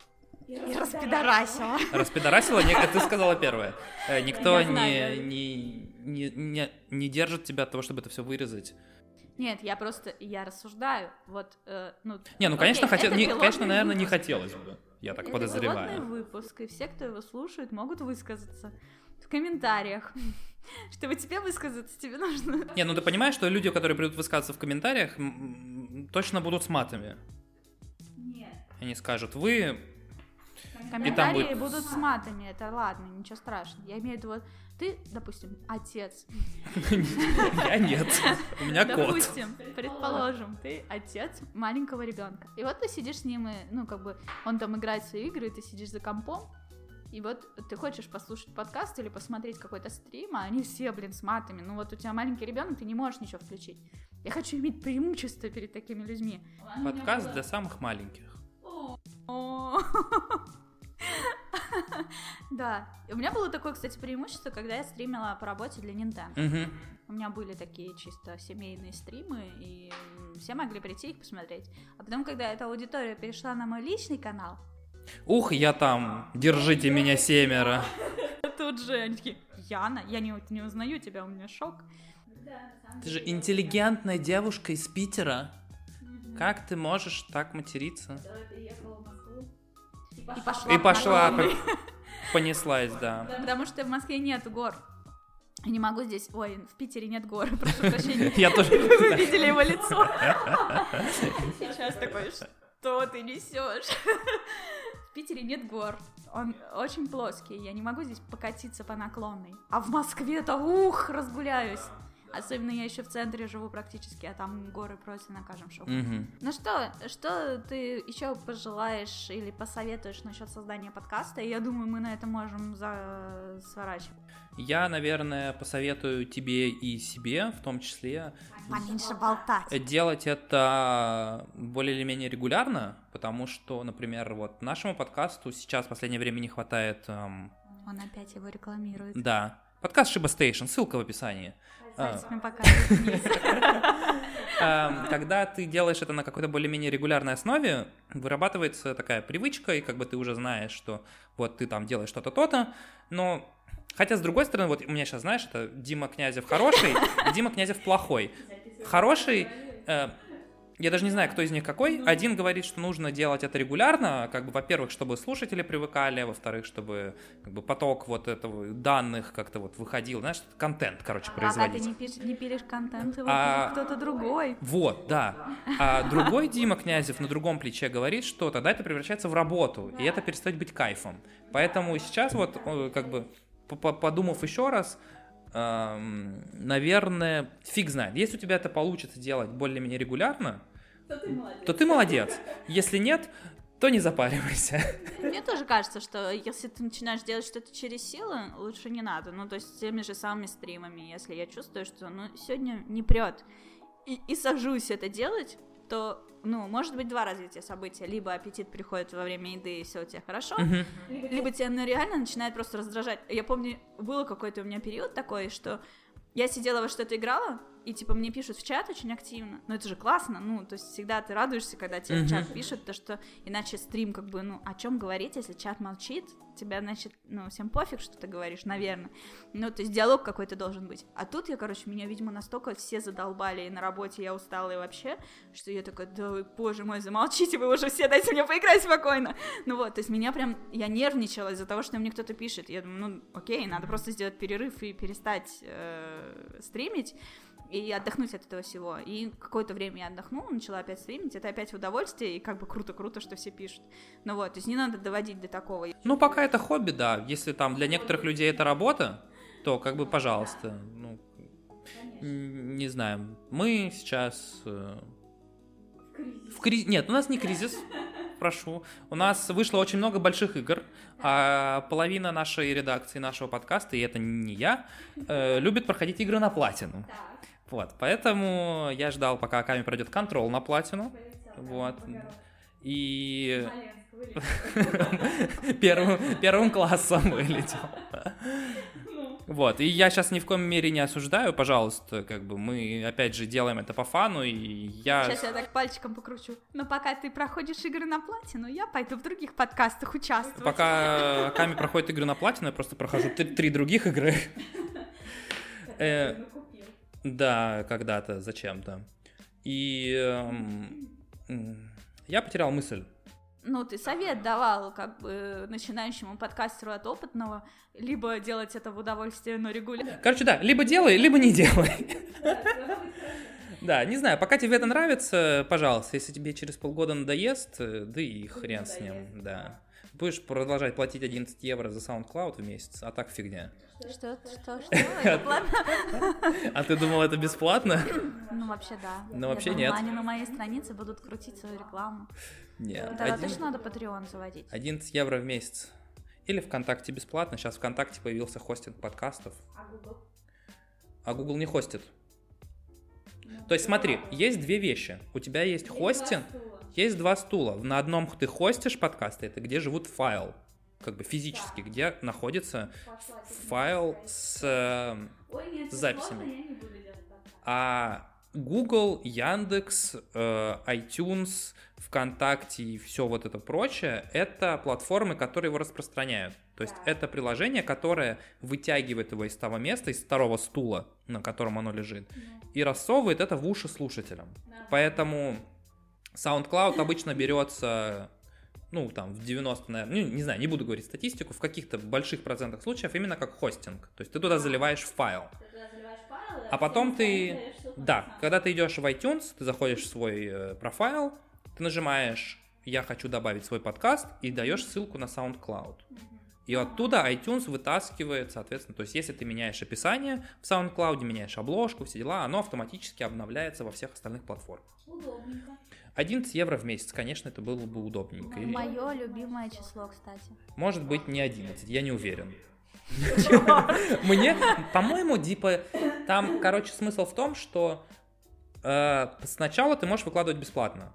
и распидорасила. Распидорасила? Ты сказала первое. Э, никто не, не, не, не, не держит тебя от того, чтобы это все вырезать. Нет, я просто, я рассуждаю, вот, э, ну... Не, ну, конечно, хотел, не, конечно, наверное, не хотелось бы, я так это подозреваю. Это выпуск, и все, кто его слушает, могут высказаться в комментариях. Чтобы тебе высказаться, тебе нужно... Не, ну ты понимаешь, что люди, которые придут высказываться в комментариях, точно будут с матами. Нет. Они скажут, вы Комментарии будет... будут с матами, это ладно, ничего страшного. Я имею в виду, вот ты, допустим, отец. Я нет, у меня кот. Допустим, предположим, ты отец маленького ребенка. И вот ты сидишь с ним, и, ну, как бы, он там играет в свои игры, ты сидишь за компом, и вот ты хочешь послушать подкаст или посмотреть какой-то стрим, а они все, блин, с матами. Ну вот у тебя маленький ребенок, ты не можешь ничего включить. Я хочу иметь преимущество перед такими людьми. Подкаст для самых маленьких. Да. У меня было такое, кстати, преимущество, когда я стримила по работе для Nintendo. У меня были такие чисто семейные стримы, и все могли прийти их посмотреть. А потом, когда эта аудитория перешла на мой личный канал, Ух, я там, держите меня семеро. Тут же они такие, Яна, я не, не узнаю тебя, у меня шок. Ты же интеллигентная девушка из Питера. Как ты можешь так материться? И пошла. И пошла, понеслась, да. Потому что в Москве нет гор. Я не могу здесь... Ой, в Питере нет гор, прошу прощения. Я тоже... Вы видели его лицо? Сейчас такой, что ты несешь? В Питере нет гор. Он очень плоский. Я не могу здесь покатиться по наклонной. А в Москве-то, ух, разгуляюсь. Особенно я еще в центре живу практически, а там горы просто на каждом шагу. Угу. Ну что, что ты еще пожелаешь или посоветуешь насчет создания подкаста? Я думаю, мы на это можем за... сворачивать. Я, наверное, посоветую тебе и себе, в том числе, поменьше болтать. Делать это более или менее регулярно, потому что, например, вот нашему подкасту сейчас в последнее время не хватает. Эм... Он опять его рекламирует. Да. Подкаст Шиба Стейшн, ссылка в описании. А. Эм, когда ты делаешь это на какой-то более-менее регулярной основе, вырабатывается такая привычка, и как бы ты уже знаешь, что вот ты там делаешь что-то, то-то, но Хотя, с другой стороны, вот у меня сейчас, знаешь, это Дима Князев хороший, Дима Князев плохой. Хороший, э, я даже не знаю, кто из них какой. Один говорит, что нужно делать это регулярно, как бы, во-первых, чтобы слушатели привыкали, а во-вторых, чтобы как бы, поток вот этого данных как-то вот выходил, знаешь, контент, короче, а производить. А ты не пишешь, не пилишь контент, его а, кто-то другой. Вот, да. А другой Дима Князев на другом плече говорит, что тогда это превращается в работу, и это перестает быть кайфом. Поэтому сейчас вот как бы подумав еще раз, наверное, фиг знает. Если у тебя это получится делать более-менее регулярно, то ты молодец. То ты молодец. Если нет, то не запаривайся. Мне тоже кажется, что если ты начинаешь делать что-то через силу, лучше не надо. Ну, то есть с теми же самыми стримами, если я чувствую, что ну, сегодня не прет, и, и сажусь это делать, то ну, может быть два развития события. Либо аппетит приходит во время еды, и все у тебя хорошо, uh-huh. либо тебя ну, реально начинает просто раздражать. Я помню, было какой-то у меня период такой, что я сидела во что-то играла, и типа мне пишут в чат очень активно, но это же классно, ну, то есть всегда ты радуешься, когда тебе uh-huh. в чат пишут, то что иначе стрим как бы, ну, о чем говорить, если чат молчит, тебя, значит, ну, всем пофиг, что ты говоришь, наверное, ну, то есть диалог какой-то должен быть, а тут я, короче, меня, видимо, настолько все задолбали, и на работе я устала и вообще, что я такая, да вы, боже мой, замолчите вы уже все, дайте мне поиграть спокойно, ну вот, то есть меня прям, я нервничала из-за того, что мне кто-то пишет, я думаю, ну, окей, надо просто сделать перерыв и перестать э, стримить, и отдохнуть от этого всего. И какое-то время я отдохнула, начала опять стримить, это опять удовольствие, и как бы круто-круто, что все пишут. Ну вот, то есть не надо доводить до такого. Ну, пока это хобби, да. Если там для некоторых людей это работа, то как бы, пожалуйста, ну, не знаю. Мы сейчас... Э, в кризис. Нет, у нас не кризис, прошу. У нас вышло очень много больших игр, а половина нашей редакции, нашего подкаста, и это не я, э, любит проходить игры на платину. Вот, поэтому я ждал, пока Аками пройдет контрол на платину. Вот. И первым, первым классом вылетел. Вот, и я сейчас ни в коем мере не осуждаю, пожалуйста, как бы мы, опять же, делаем это по фану, и я... Сейчас я так пальчиком покручу. Но пока ты проходишь игры на платину, я пойду в других подкастах участвовать. Пока Ками проходит игры на платину, я просто прохожу три других игры. Э, да, когда-то, зачем-то. И эм, я потерял мысль. Ну, ты совет давал, как бы, начинающему подкастеру от опытного, либо делать это в удовольствие, но регулярно. Короче, да, либо делай, либо не делай. Да, не знаю, пока тебе это нравится, пожалуйста, если тебе через полгода надоест, э, да и хрен с ним, да. Будешь продолжать платить 11 евро за SoundCloud в месяц, а так фигня. Что, что, что? Это платно? А ты думал, это бесплатно? Ну, вообще, да. Ну, вообще нет. они на моей странице будут крутить свою рекламу. Нет. Тогда точно надо Patreon заводить. 11 евро в месяц. Или ВКонтакте бесплатно. Сейчас ВКонтакте появился хостинг подкастов. А Google не хостит. То есть смотри, есть две вещи. У тебя есть хостинг, есть два стула. На одном ты хостишь подкасты, это где живут файл, как бы физически, где находится файл с э, записями. А Google, Яндекс, э, iTunes, ВКонтакте и все вот это прочее, это платформы, которые его распространяют. То есть это приложение, которое вытягивает его из того места, из второго стула, на котором оно лежит, и рассовывает это в уши слушателям. Поэтому SoundCloud обычно берется, ну, там, в 90, наверное, ну, не знаю, не буду говорить статистику, в каких-то больших процентах случаев именно как хостинг. То есть ты туда заливаешь файл. А потом ты, да, когда ты идешь в iTunes, ты заходишь в свой э, профайл, ты нажимаешь «Я хочу добавить свой подкаст» и даешь ссылку на SoundCloud. И оттуда iTunes вытаскивает, соответственно, то есть если ты меняешь описание в SoundCloud, меняешь обложку, все дела, оно автоматически обновляется во всех остальных платформах. 11 евро в месяц, конечно, это было бы удобненько. И, Мое любимое число, кстати. Может быть, не 11, я не уверен. Мне, по-моему, типа, там, короче, смысл в том, что э, сначала ты можешь выкладывать бесплатно.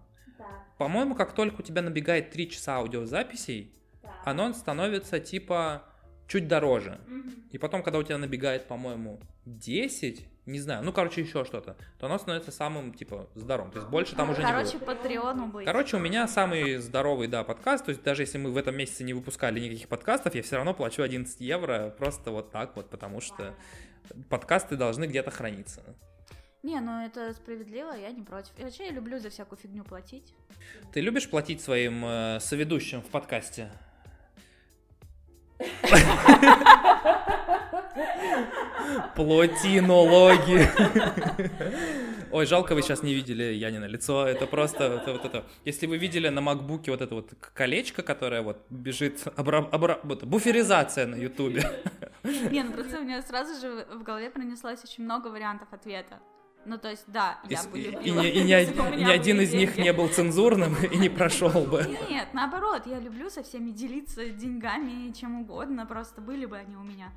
По-моему, как только у тебя набегает 3 часа аудиозаписей, оно становится, типа, чуть дороже. И потом, когда у тебя набегает, по-моему, 10, не знаю, ну, короче, еще что-то, то оно становится самым, типа, здоровым. То есть больше там уже не будет. Короче, Патреону быть. Короче, у меня самый здоровый, да, подкаст. То есть даже если мы в этом месяце не выпускали никаких подкастов, я все равно плачу 11 евро просто вот так вот, потому что подкасты должны где-то храниться. Не, ну это справедливо, я не против. И вообще я люблю за всякую фигню платить. Ты любишь платить своим э, соведущим в подкасте? Платинологи. Ой, жалко, вы сейчас не видели Янина лицо. Это просто это вот это. Если вы видели на макбуке вот это вот колечко, которое вот бежит, обра- обра- буферизация на ютубе. Не, ну просто у меня сразу же в голове пронеслось очень много вариантов ответа. Ну, то есть, да, И, я с- бы и- любила. и ни, и ни ни один из них не был цензурным и не прошел бы. Нет, наоборот, я люблю со всеми делиться деньгами и чем угодно, просто были бы они у меня.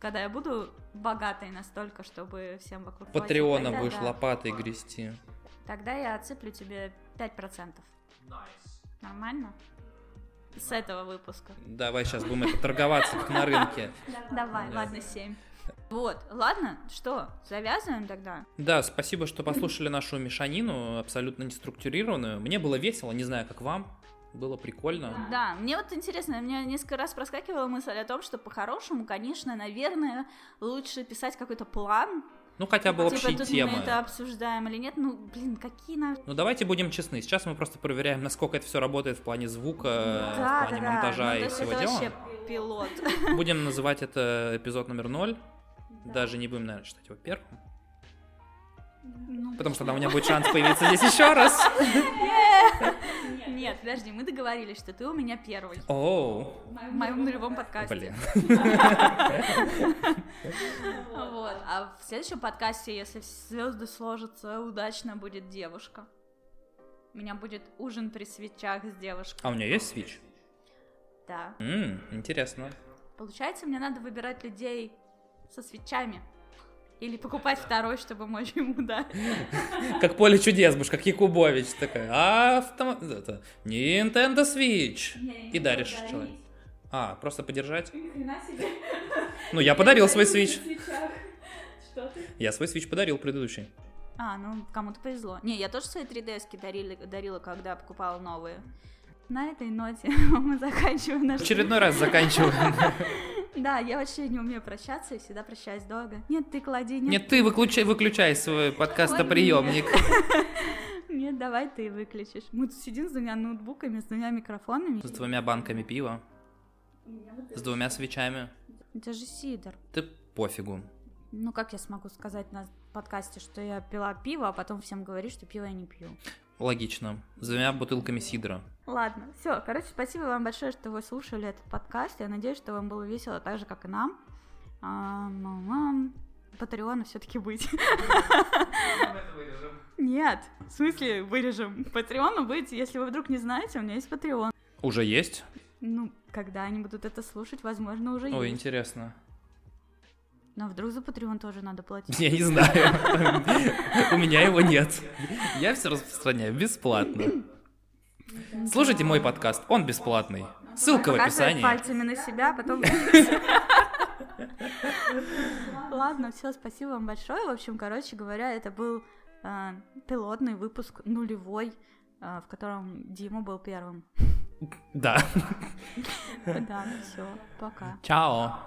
Когда я буду богатой настолько, чтобы всем вокруг платить, Патреона тогда будешь да. лопатой грести. Тогда я отсыплю тебе 5%. Нормально? С этого выпуска. Давай сейчас будем это торговаться как на рынке. Давай, Да. ладно, 7. Вот, ладно, что, завязываем тогда? Да, спасибо, что послушали нашу мешанину, абсолютно неструктурированную. Мне было весело, не знаю, как вам. Было прикольно. Да, мне вот интересно, у меня несколько раз проскакивала мысль о том, что по-хорошему, конечно, наверное, лучше писать какой-то план. Ну, хотя бы общие типа тут темы. мы это обсуждаем или нет. Ну, блин, какие на... Ну, давайте будем честны. Сейчас мы просто проверяем, насколько это все работает в плане звука, в плане монтажа Ну, то и есть всего дела. вообще пилот. Будем называть это эпизод номер ноль. Даже не будем, наверное, считать его первым. Ну, Потому что там у меня будет шанс появиться здесь еще раз. Нет, подожди, мы договорились, что ты у меня первый. Оу, В моем нулевом подкасте. блин. Вот. А в следующем подкасте, если звезды сложатся, удачно будет девушка. У меня будет ужин при свечах с девушкой. А у меня есть свич? Да. Интересно. Получается, мне надо выбирать людей со свечами. Или покупать второй, чтобы мочь ему дать. Как поле чудес, будешь, как Якубович такая. Автома... Это, Nintendo Switch. И даришь человеку. А, просто подержать? Ну, я подарил свой Switch. Я свой Switch подарил предыдущий. А, ну кому-то повезло. Не, я тоже свои 3DS-ки дарили, дарила, когда покупала новые. На этой ноте мы заканчиваем наш... Очередной раз заканчиваем. Да, я вообще не умею прощаться и всегда прощаюсь долго. Нет, ты клади, нет. Нет, ты выключай, выключай свой подкастоприемник. Нет, давай ты выключишь. Мы тут сидим с двумя ноутбуками, с двумя микрофонами. С двумя банками пива. С двумя свечами. Это же сидор. Ты пофигу. Ну, как я смогу сказать на подкасте, что я пила пиво, а потом всем говорить, что пиво я не пью? Логично. С двумя бутылками сидра. Ладно, все. Короче, спасибо вам большое, что вы слушали этот подкаст. Я надеюсь, что вам было весело так же, как и нам. А, ну, Патреона все-таки быть. Нет, в смысле вырежем? Патреону быть, если вы вдруг не знаете, у меня есть Патреон. Уже есть? Ну, когда они будут это слушать, возможно, уже Ой, есть. Ой, интересно. Но вдруг за Patreon тоже надо платить? Я не знаю. У меня его нет. Я все распространяю бесплатно. Слушайте мой подкаст, он бесплатный. Ссылка в описании. пальцами на себя, потом... Ладно, все, спасибо вам большое. В общем, короче говоря, это был э, пилотный выпуск нулевой, э, в котором Дима был первым. Да. Да, все, пока. Чао.